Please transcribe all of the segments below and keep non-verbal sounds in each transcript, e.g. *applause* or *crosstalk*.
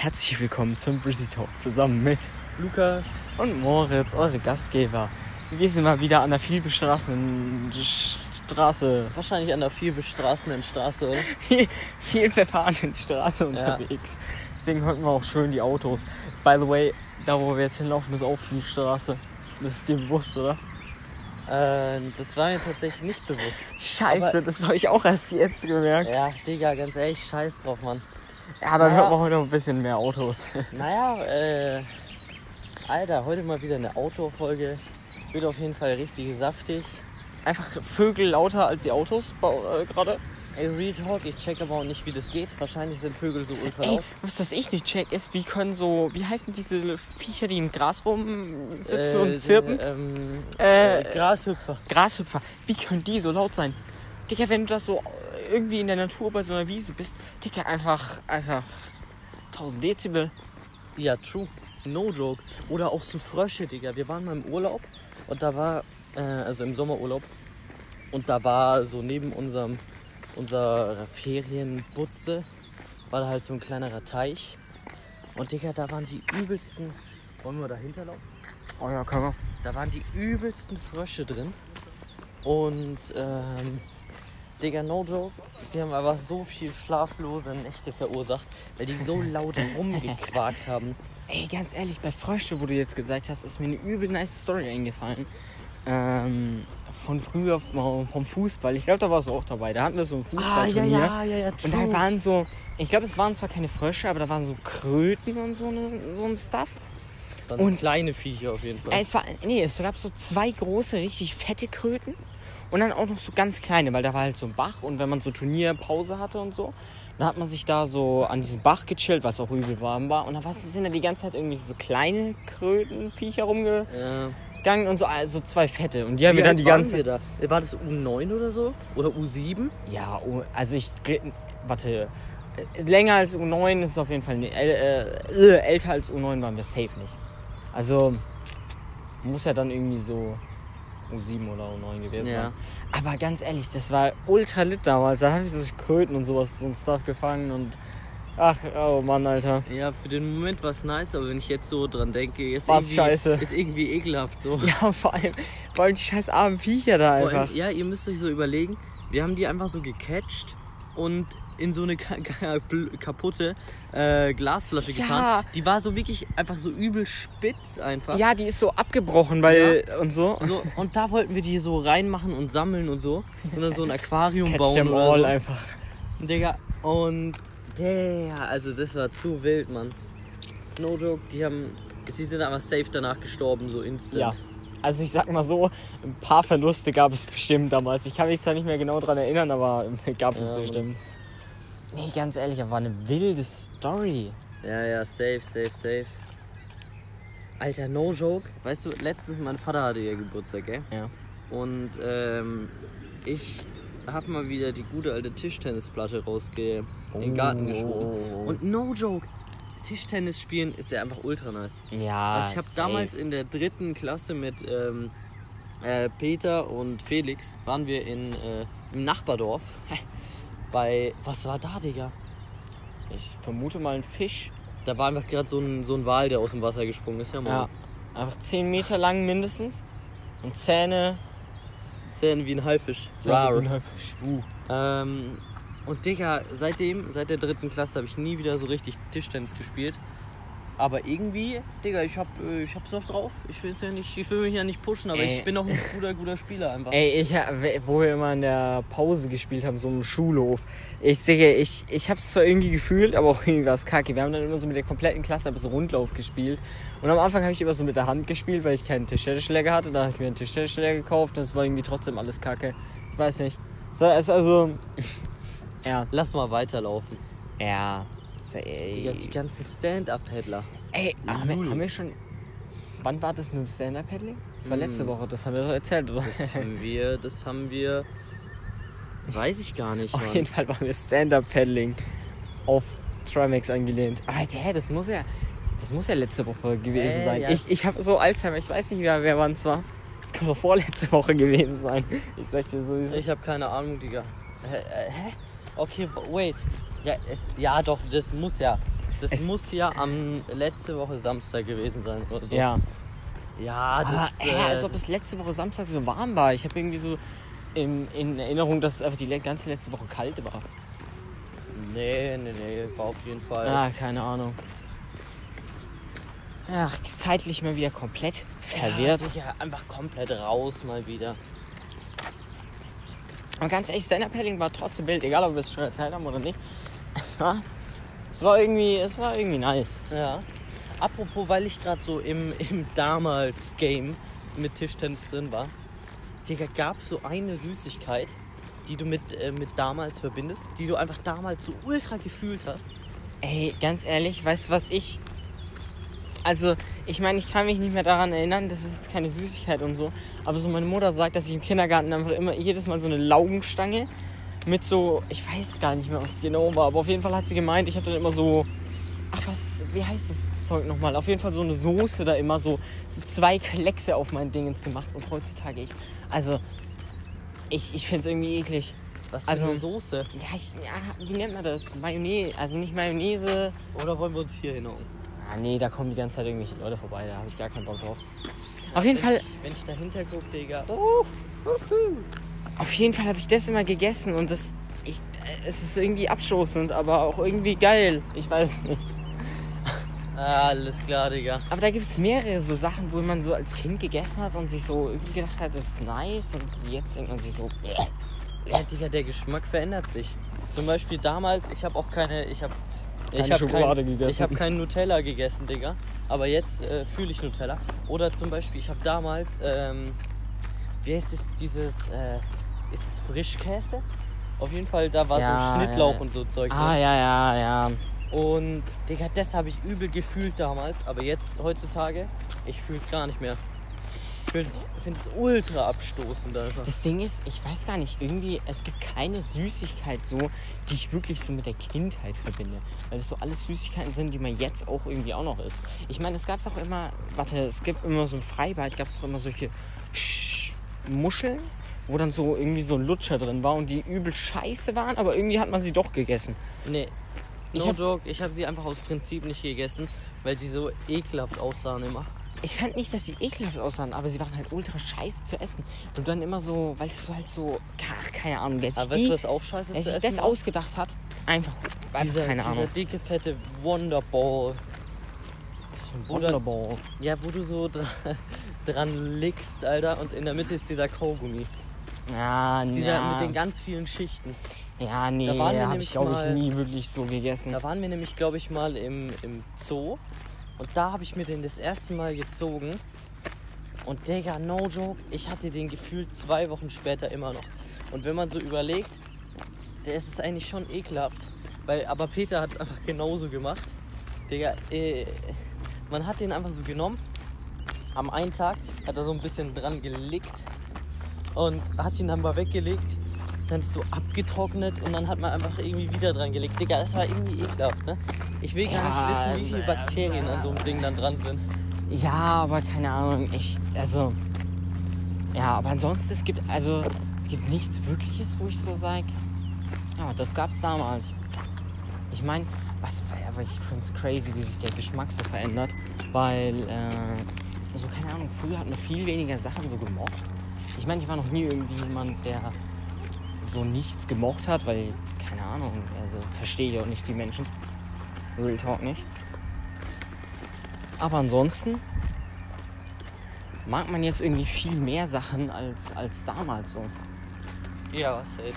Herzlich willkommen zum Brizzy Talk zusammen mit Lukas. und Moritz, eure Gastgeber. Wir sind mal wieder an der vielbestraßenen Straße, Wahrscheinlich an der viel bestraßenden Straße, *laughs* viel, viel verfahrenen Straße unterwegs. Deswegen hörten wir auch schön die Autos. By the way, da wo wir jetzt hinlaufen, ist auch viel Straße. Das ist dir bewusst, oder? Äh, das war mir tatsächlich nicht bewusst. Scheiße, Aber- das habe ich auch erst jetzt gemerkt. Ja, Digga, ganz ehrlich, scheiß drauf, Mann. Ja, dann Ja. hört man heute noch ein bisschen mehr Autos. *laughs* Naja, äh, Alter, heute mal wieder eine Outdoor-Folge. Wird auf jeden Fall richtig saftig. Einfach Vögel lauter als die Autos äh, gerade. Ey, Real Talk, ich check aber auch nicht, wie das geht. Wahrscheinlich sind Vögel so ultra Ey, laut. was das ich nicht check, ist, wie können so, wie heißen diese Viecher, die im Gras rumsitzen Äh, und zirpen? Ähm, Äh, äh, Grashüpfer. Grashüpfer, wie können die so laut sein? Digga, wenn du das so irgendwie in der Natur bei so einer Wiese bist, Digga, einfach, einfach 1000 Dezibel. Ja, true. No joke. Oder auch so Frösche, Digga. Wir waren mal im Urlaub und da war, äh, also im Sommerurlaub, und da war so neben unserem, unserer Ferienbutze, war da halt so ein kleinerer Teich. Und Digga, da waren die übelsten. Wollen wir da hinterlaufen? Oh ja, kann man. Da waren die übelsten Frösche drin. Und, ähm, Digga, no joke, die haben aber so viel schlaflose Nächte verursacht, weil die so laut *laughs* rumgequakt haben. Ey, ganz ehrlich, bei Frösche, wo du jetzt gesagt hast, ist mir eine übel nice Story eingefallen. Ähm, von früher vom Fußball. Ich glaube, da warst du auch dabei. Da hatten wir so ein Fußballturnier. Ah, ja, ja, Und da waren so, ich glaube, es waren zwar keine Frösche, aber da waren so Kröten und so, ne, so ein Stuff. und kleine Viecher auf jeden Fall. Es war, nee, es gab so zwei große, richtig fette Kröten und dann auch noch so ganz kleine, weil da war halt so ein Bach und wenn man so Turnierpause hatte und so, dann hat man sich da so an diesem Bach gechillt, weil es auch übel warm war und dann war's- sind da die ganze Zeit irgendwie so kleine Krötenviecher rumgegangen ja. und so also zwei fette und die haben Wie wir dann die ganze wir da? War das U9 oder so? Oder U7? Ja, also ich. Warte. äh, Länger als U9 ist es auf jeden Fall nicht. Äh, äh, älter als U9 waren wir safe nicht. Also. Muss ja dann irgendwie so U7 oder U9 gewesen Ja. sein. Aber ganz ehrlich, das war ultra lit damals. Da habe ich so Kröten und sowas, so ein Stuff gefangen und. Ach, oh Mann, Alter. Ja, für den Moment war es nice, aber wenn ich jetzt so dran denke, ist, War's irgendwie, scheiße. ist irgendwie ekelhaft so. Ja, *laughs* vor allem, vor allem die scheiß armen Viecher da Vor einfach. allem, ja, ihr müsst euch so überlegen, wir haben die einfach so gecatcht und in so eine ka *laughs* ka kaputte äh, Glasflasche Ja. getan. Die war so wirklich einfach so übel spitz einfach. Ja, die ist so abgebrochen, weil. und so. So, und da wollten wir die so reinmachen und sammeln und so. Und dann so ein Aquarium Catch bauen them oder all so. einfach. Digga, und der, also das war zu wild, Mann. No joke, die haben, sie sind aber safe danach gestorben, so instant. Ja. Also ich sag mal so, ein paar Verluste gab es bestimmt damals. Ich kann mich zwar nicht mehr genau dran erinnern, aber *laughs* gab es Ja, bestimmt. Nee, ganz ehrlich, das war eine wilde Story. Ja, ja, safe, safe, safe. Alter, no joke. Weißt du, letztens, mein Vater hatte ja Geburtstag, gell? Ja. Und ähm, ich hab mal wieder die gute alte Tischtennisplatte rausge in den Garten geschoben. Oh. Und no joke, Tischtennis spielen ist ja einfach ultra nice. Ja, Also ich habe damals in der dritten Klasse mit ähm, äh, Peter und Felix waren wir in äh, im Nachbardorf *laughs* bei was war da, Digga? Ich vermute mal ein Fisch. Da war einfach gerade so ein, so ein Wal, der aus dem Wasser gesprungen ist. Ja, Mann. Ja. Einfach 10 Meter lang mindestens. Und Zähne. Zähne wie ein Haifisch. Zähne wie ein Haifisch. Uh. Ähm, und Digga, seitdem, seit der dritten Klasse habe ich nie wieder so richtig Tischtennis gespielt. Aber irgendwie, Digga, ich hab, äh, ich hab's noch drauf. Ich will's ja nicht, ich will mich ja nicht pushen, aber Ey. ich bin noch ein guter, guter Spieler einfach. Ey, ich, wo wir immer in der Pause gespielt haben, so im Schulhof. Ich sehe, ich, ich hab's zwar irgendwie gefühlt, aber auch irgendwie was kacke. Wir haben dann immer so mit der kompletten Klasse ein bisschen Rundlauf gespielt. Und am Anfang habe ich immer so mit der Hand gespielt, weil ich keinen Tischtennisschläger hatte. Da habe ich mir einen Tischtennisschläger gekauft und es war irgendwie trotzdem alles kacke. Ich weiß nicht. So, es ist also. *laughs* ja. Lass mal weiterlaufen. Ja. Digga, die ganzen Stand-Up-Paddler. Ey, haben wir, haben wir schon. Wann war das mit dem Stand-Up-Paddling? Das war letzte Mm. Woche, das haben wir doch erzählt, oder? Das haben wir, das haben wir. Weiß ich gar nicht, Auf Mann. jeden Fall waren wir Stand-Up-Paddling auf Trimax angelehnt. Aber hä, das muss ja. Das muss ja letzte Woche gewesen Äh, sein. ja. Ich, ich habe so Alzheimer, ich weiß nicht mehr, wer wann es war. Das kann doch vorletzte Woche gewesen sein. Ich sag dir so. wie es ist. Ich habe keine Ahnung, Digga. Hä? äh, hä? Okay, wait. Ja, es, ja, doch, das muss ja. Das Es- muss ja am letzte Woche Samstag gewesen sein oder so. Ja. Ja, Aber das. hä, äh, als ob es letzte Woche Samstag so warm war. Ich habe irgendwie so in, in Erinnerung, dass es einfach die ganze letzte Woche kalt war. nee, nee, nee, war auf jeden Fall. Ah, keine Ahnung. Ach, zeitlich mal wieder komplett verwirrt. Ja, Digga, einfach komplett raus mal wieder. Aber ganz ehrlich, Stand-Up-Paddling war trotzdem wild, egal ob wir es schon erzählt haben oder nicht. Es war, es war irgendwie, es war irgendwie nice. Ja. Apropos, weil ich gerade so im, im damals-Game mit Tischtennis drin war. Digga, gab so eine Süßigkeit, die du mit, äh, mit damals verbindest, die du einfach damals so ultra gefühlt hast. Ey, ganz ehrlich, weißt du was ich. Also, ich meine, ich kann mich nicht mehr daran erinnern, das ist jetzt keine Süßigkeit und so. Aber so meine Mutter sagt, dass ich im Kindergarten einfach immer jedes Mal so eine Laugenstange mit so, ich weiß gar nicht mehr, was genau war, aber auf jeden Fall hat sie gemeint, ich habe dann immer so, ach was, wie heißt das Zeug nochmal? Auf jeden Fall so eine Soße da immer so, so zwei Kleckse auf mein Dingens gemacht und heutzutage ich, also, ich, ich finde es irgendwie eklig. Was für Also- eine Soße? Ja, ich, ja, wie nennt man das? Mayonnaise, also nicht Mayonnaise. Oder wollen wir uns hier hinhauen? Ah, nee, da kommen die ganze Zeit irgendwelche Leute vorbei, da habe ich gar keinen Bock drauf. Auf jeden Fall, Ich, wenn ich dahinter gucke, Digga. Oh, auf jeden Fall habe ich das immer gegessen und das, ich, es ist irgendwie abstoßend, aber auch irgendwie geil. Ich weiß nicht. alles klar, Digga. Aber da gibt es mehrere so Sachen, wo man so als Kind gegessen hat und sich so irgendwie gedacht hat, das ist nice und jetzt denkt man sich so. Ja, Digga, der Geschmack verändert sich. Zum Beispiel damals, ich habe auch keine, ich habe Keine ich hab Schokolade kein, gegessen. Ich habe kein Nutella gegessen, Digga. Aber jetzt äh, fühle ich Nutella. Oder zum Beispiel, ich habe damals, ähm, wie heißt es, dieses, äh, ist es Frischkäse? Auf jeden Fall, da war Ja, so Schnittlauch ja. und so Zeug Ah, drin. ja, ja, ja. Und, Digga, das habe ich übel gefühlt damals. Aber jetzt, heutzutage, ich fühle es gar nicht mehr. Ich finde es ultra abstoßend einfach. Das Ding ist, ich weiß gar nicht, irgendwie, es gibt keine Süßigkeit so, die ich wirklich so mit der Kindheit verbinde. Weil das so alles Süßigkeiten sind, die man jetzt auch irgendwie auch noch isst. Ich meine, es gab doch immer, warte, es gibt immer so im Freibad, gab es doch immer solche Sch Muscheln, wo dann so irgendwie so ein Lutscher drin war und die übel scheiße waren, aber irgendwie hat man sie doch gegessen. Nee. Ich No hab- joke, ich habe sie einfach aus Prinzip nicht gegessen, weil sie so ekelhaft aussahen immer. Ich fand nicht, dass sie ekelhaft aussahen, aber sie waren halt ultra scheiße zu essen. Und dann immer so, weil es so halt so, ach, keine Ahnung, sich, Aber weißt du, was auch scheiße zu sich essen das war? ausgedacht hat, einfach, einfach dieser, keine dieser Ahnung. dicke, fette Wonderball. Was für ein Wunderball. Ja, wo du so dra *laughs* dran liegst, Alter, und in der Mitte ist dieser Kaugummi. Ja, Dieser ja. mit den ganz vielen Schichten. ja, nee, habe ich glaube ich nie wirklich so gegessen. Da waren wir nämlich, glaube ich, mal im, im Zoo. Und da habe ich mir den das erste Mal gezogen. Und Digga, no joke, ich hatte den gefühlt zwei Wochen später immer noch. Und wenn man so überlegt, der ist es eigentlich schon ekelhaft. Weil, aber Peter hat es einfach genauso gemacht. Digga, äh, man hat den einfach so genommen. Am einen Tag hat er so ein bisschen dran gelickt und hat ihn dann mal weggelegt. Dann ist so abgetrocknet und dann hat man einfach irgendwie wieder dran gelegt. Digga, das war irgendwie ekelhaft, ne? Ich will gar Ja, nicht wissen, wie viele Bakterien an so einem Ding dann dran sind. Ja, aber keine Ahnung, ich, also, ja, aber ansonsten, es gibt, also, es gibt nichts Wirkliches, wo ich so sage, ja, das gab's damals. Ich meine, was, aber ich finde es crazy, wie sich der Geschmack so verändert, weil, äh, so, keine Ahnung, früher hat man viel weniger Sachen so gemocht. Ich meine, ich war noch nie irgendwie jemand, der so nichts gemocht hat, weil, keine Ahnung, also, verstehe ich auch nicht die Menschen. Real Talk nicht. Aber ansonsten mag man jetzt irgendwie viel mehr Sachen als, als damals so. Ja, safe.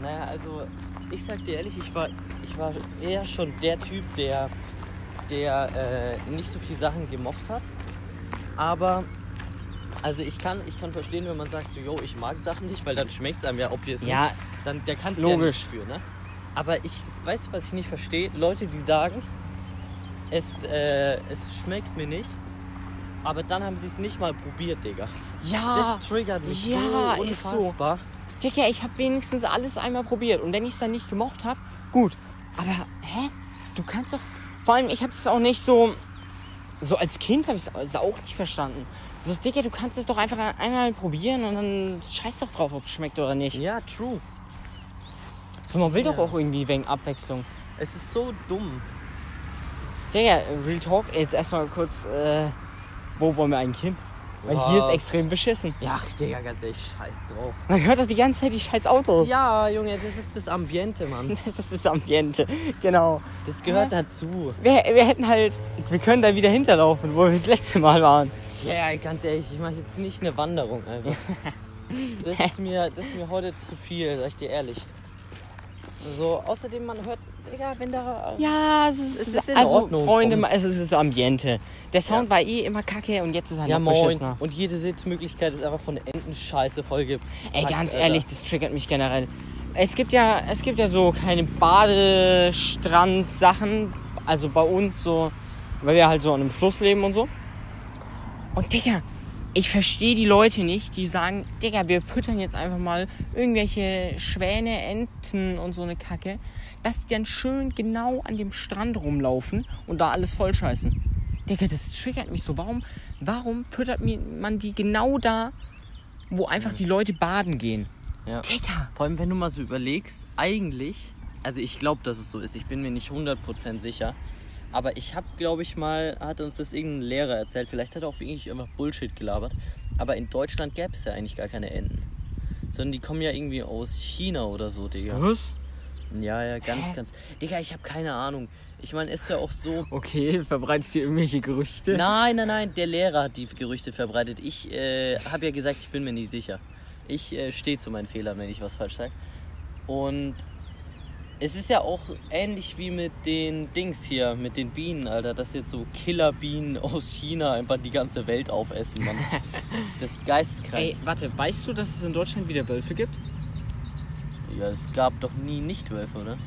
Naja, also ich sag dir ehrlich, ich war, ich war eher schon der Typ, der, der äh, nicht so viel Sachen gemocht hat. Aber also ich kann, ich kann verstehen, wenn man sagt, so, yo, ich mag Sachen nicht, weil dann schmeckt es einem ja obviously. Ja, dann der kann ja logisch. nichts für, ne? Aber ich weiß, was ich nicht verstehe. Leute, die sagen, es, äh, es schmeckt mir nicht, aber dann haben sie es nicht mal probiert, Digga. Ja, Das triggert mich ja, so ist so. unfassbar. Digga, ich habe wenigstens alles einmal probiert. Und wenn ich es dann nicht gemocht habe, gut. Aber, hä? Du kannst doch. Vor allem, ich habe das auch nicht so. So als Kind habe ich es auch nicht verstanden. So, Digga, du kannst es doch einfach einmal probieren und dann scheiß doch drauf, ob es schmeckt oder nicht. Ja, true. So, man will doch Ja. auch irgendwie wegen Abwechslung. Es ist so dumm. Digga, Real Talk, jetzt erstmal kurz, äh, wo wollen wir eigentlich hin? Weil Boah. hier ist extrem beschissen. Ja, Digga, ganz ehrlich, scheiß drauf. Man hört doch die ganze Zeit die scheiß Autos. Ja, Junge, das ist das Ambiente, Mann. *laughs* Das ist das Ambiente. Genau. Das gehört dazu. Wir, wir hätten halt, wir können da wieder hinterlaufen, wo wir das letzte Mal waren. Ja, ganz ehrlich, ich mache jetzt nicht eine Wanderung einfach. *laughs* Das ist mir, das ist mir heute zu viel, sag ich dir ehrlich. So, außerdem, man hört, Digga, wenn da. Ja, es ist, Es ist also Ordnung. Freunde, es ist das Ambiente. Der Sound Ja. war eh immer kacke und jetzt ist er Ja, noch moin. beschissener. Und jede Sitzmöglichkeit ist einfach von Enten scheiße vollge. Ey, ganz Alter. ehrlich, das triggert mich generell. Es gibt ja, es gibt ja so keine Badestrand-Sachen, also bei uns so, weil wir halt so an einem Fluss leben und so. Und Digga, ich verstehe die Leute nicht, die sagen, Digga, wir füttern jetzt einfach mal irgendwelche Schwäne, Enten und so eine Kacke, dass die dann schön genau an dem Strand rumlaufen und da alles vollscheißen. Digga, das triggert mich so. Warum, warum füttert man die genau da, wo einfach die Leute baden gehen? Ja. Digga! Vor allem, wenn du mal so überlegst, eigentlich, also ich glaube, dass es so ist, ich bin mir nicht 100% sicher, aber ich habe, glaube ich mal, hat uns das irgendein Lehrer erzählt, vielleicht hat er auch wirklich einfach Bullshit gelabert, aber in Deutschland gäbe es ja eigentlich gar keine Enten. Sondern die kommen ja irgendwie aus China oder so, Digga. Was? Ja, ja, ganz, Hä? ganz. Digga, ich habe keine Ahnung. Ich meine, ist ja auch so. Okay, verbreitest du irgendwelche Gerüchte? Nein, nein, nein, der Lehrer hat die Gerüchte verbreitet. Ich äh, habe ja gesagt, ich bin mir nicht sicher. Ich äh, stehe zu meinen Fehlern, wenn ich was falsch sage. Und es ist ja auch ähnlich wie mit den Dings hier, mit den Bienen, Alter, dass jetzt so Killerbienen *laughs* aus China einfach die ganze Welt aufessen, Mann. *laughs* Das ist geisteskrank. Ey, warte, weißt du, dass es in Deutschland wieder Wölfe gibt? Ja, es gab doch nie Nichtwölfe, ne?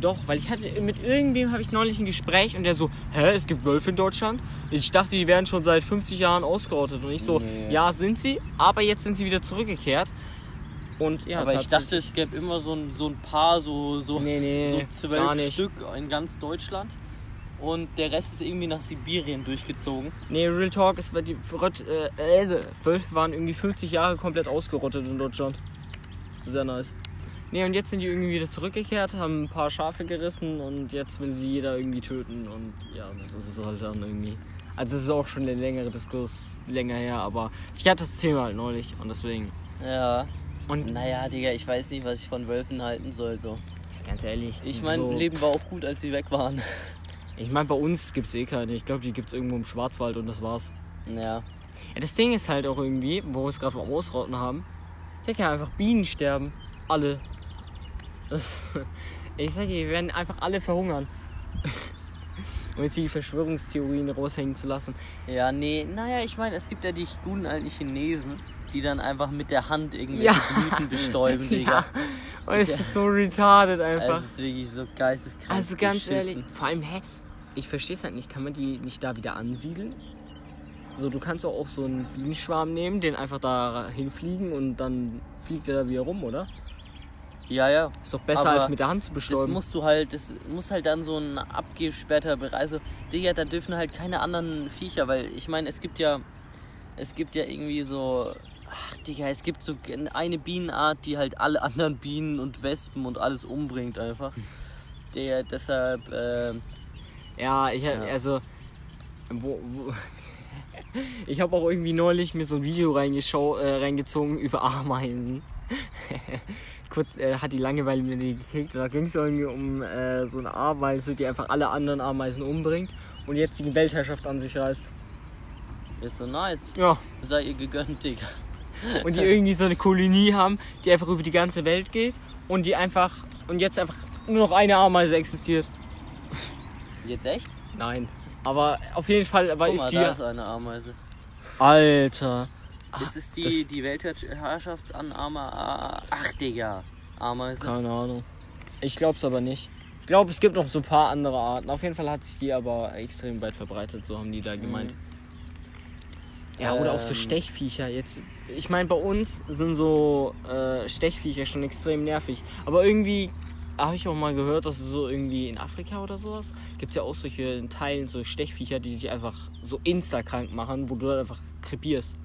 Doch, weil ich hatte mit irgendwem habe ich neulich ein Gespräch und der so, hä, es gibt Wölfe in Deutschland? Ich dachte, die wären schon seit 50 Jahren ausgerottet und ich so, Nee. ja, sind sie, aber jetzt sind sie wieder zurückgekehrt. Und ja, Aber ich dachte, es gäbe immer so ein, so ein paar, so, so, Nee, nee, so zwölf. Stück in ganz Deutschland. Und der Rest ist irgendwie nach Sibirien durchgezogen. Nee, Real Talk, es war die Rott, äh, äh, waren irgendwie 50 Jahre komplett ausgerottet in Deutschland. Sehr nice. Nee, und jetzt sind die irgendwie wieder zurückgekehrt, haben ein paar Schafe gerissen und jetzt will sie jeder irgendwie töten und ja, das ist halt dann irgendwie. Also das ist auch schon ein längerer Diskurs, länger her, aber ich hatte das Thema halt neulich und deswegen. Ja. Und Naja, Digga, ich weiß nicht, was ich von Wölfen halten soll. So. ganz ehrlich, Ich mein so, Leben war auch gut, als sie weg waren. *laughs* ich meine, bei uns gibt's eh keine. Ich glaube, die gibt's irgendwo im Schwarzwald und das war's. Ja. Ja, das Ding ist halt auch irgendwie, wo wir es gerade vom Ausrotten haben, ich denke ja einfach Bienen sterben. Alle. Das, *laughs* ich sag dir, wir werden einfach alle verhungern. *laughs* Um jetzt die Verschwörungstheorien raushängen zu lassen. Ja, nee, naja, ich meine, es gibt ja die guten alten Chinesen, die dann einfach mit der Hand irgendwelche Ja. Blüten *laughs* bestäuben, Digga. Und es Ja. ist so retarded einfach. Es ist wirklich so geisteskrank. Also ganz beschissen. ehrlich, vor allem, hä? Ich verstehe es halt nicht. Kann man die nicht da wieder ansiedeln? So, du kannst doch auch so einen Bienenschwarm nehmen, den einfach da hinfliegen und dann fliegt er da wieder rum, oder? Ja, ja. Ist doch besser, Aber als mit der Hand zu Das bestäuben. musst du halt, das muss halt dann so ein abgesperrter Bereich. Also, Digga, da dürfen halt keine anderen Viecher, weil ich meine, es gibt ja, es gibt ja irgendwie so, ach Digga, es gibt so eine Bienenart, die halt alle anderen Bienen und Wespen und alles umbringt einfach. Der deshalb, äh, Ja, ich Ja. also wo, wo *laughs* ich habe auch irgendwie neulich mir so ein Video äh, reingezogen über Ameisen. *laughs* Kurz äh, hat die Langeweile mir die gekriegt. Da ging es irgendwie um äh, so eine Ameise, die einfach alle anderen Ameisen umbringt und jetzt die Weltherrschaft an sich reißt. ist so nice. Ja, Sei ihr gegönnt, Digga. Und die irgendwie so eine Kolonie haben, die einfach über die ganze Welt geht und die einfach und jetzt einfach nur noch eine Ameise existiert. Jetzt echt? Nein, aber auf jeden Fall war Guck ist mal, die da ist eine Ameise. Alter. ist es die, das- die Weltherrschaftsanarme? Ach, Digga. Ameise. Keine Ahnung. Ich glaube es aber nicht. Ich glaube, es gibt noch so ein paar andere Arten. Auf jeden Fall hat sich die aber extrem weit verbreitet, so haben die da gemeint. Ja, oder auch so Ähm. Stechviecher. Jetzt, ich meine, bei uns sind so äh, Stechviecher schon extrem nervig. Aber irgendwie habe ich auch mal gehört, dass es so irgendwie in Afrika oder sowas gibt es ja auch solche Teilen, so Stechviecher, die dich einfach so insta-krank machen, wo du dann einfach krepierst.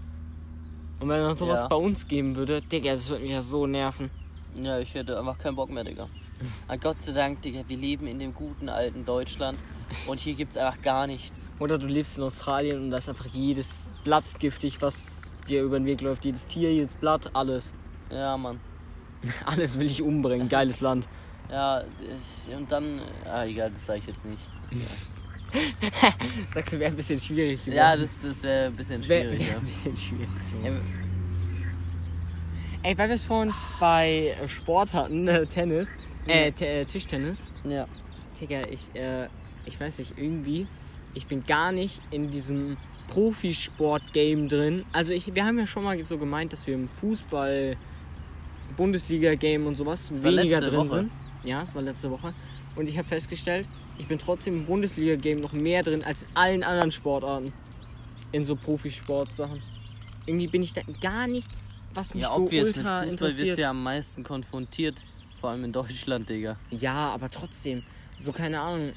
Und wenn dann sowas Ja. bei uns geben würde, Digga, das würde mich ja so nerven. Ja, ich hätte einfach keinen Bock mehr, Digga. Ah, Gott sei Dank, Digga, wir leben in dem guten alten Deutschland und hier gibt's einfach gar nichts. Oder du lebst in Australien und da ist einfach jedes Blatt giftig, was dir über den Weg läuft. Jedes Tier, jedes Blatt, alles. Ja, Mann. *laughs* Alles will ich umbringen. Geiles *laughs* Land. Ja, und dann. Ah, egal, das sage ich jetzt nicht. *laughs* Sagst du, wäre ein bisschen schwierig. Ja, das, das wäre ein bisschen Wär- schwierig. wär ja. ein bisschen schwierig. Ja. Ey, weil wir es vorhin bei Sport hatten, äh, Tennis, äh, äh, Tischtennis. Ja. Digga, ich, äh, ich weiß nicht, irgendwie, ich bin gar nicht in diesem Profisport-Game drin. Also ich, wir haben ja schon mal so gemeint, dass wir im Fußball, Bundesliga-Game und sowas weniger drin Woche. sind. Ja, es war letzte Woche. Und ich habe festgestellt, ich bin trotzdem im Bundesliga-Game noch mehr drin als in allen anderen Sportarten. In so Profisport-Sachen. Irgendwie bin ich da gar nichts, was mich Ja, so ultra Fußball wirst interessiert. du ja am meisten konfrontiert. Vor allem in Deutschland, Digga. Ja, aber trotzdem, so keine Ahnung,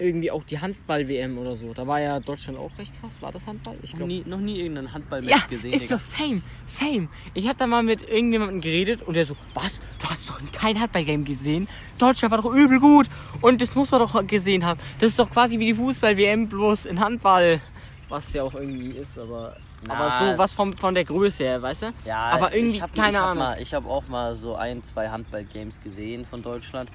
irgendwie auch die Handball-WM oder so. Da war ja Deutschland auch recht krass. War das Handball? Ich glaube. nie, noch nie irgendeinen Handballmatch Ja, gesehen, ist Digga. so, same, same. Ich habe da mal mit irgendjemandem geredet und der so, was? Du hast doch kein Handball-Game gesehen? Deutschland war doch übel gut und das muss man doch gesehen haben. Das ist doch quasi wie die Fußball-WM bloß in Handball. Was ja auch irgendwie ist, aber, Na. aber so was von, von der Größe her, weißt du? Ja, aber irgendwie, ich hab, keine ich hab Ahnung. Mal, ich habe auch mal so ein, zwei Handball-Games gesehen von Deutschland.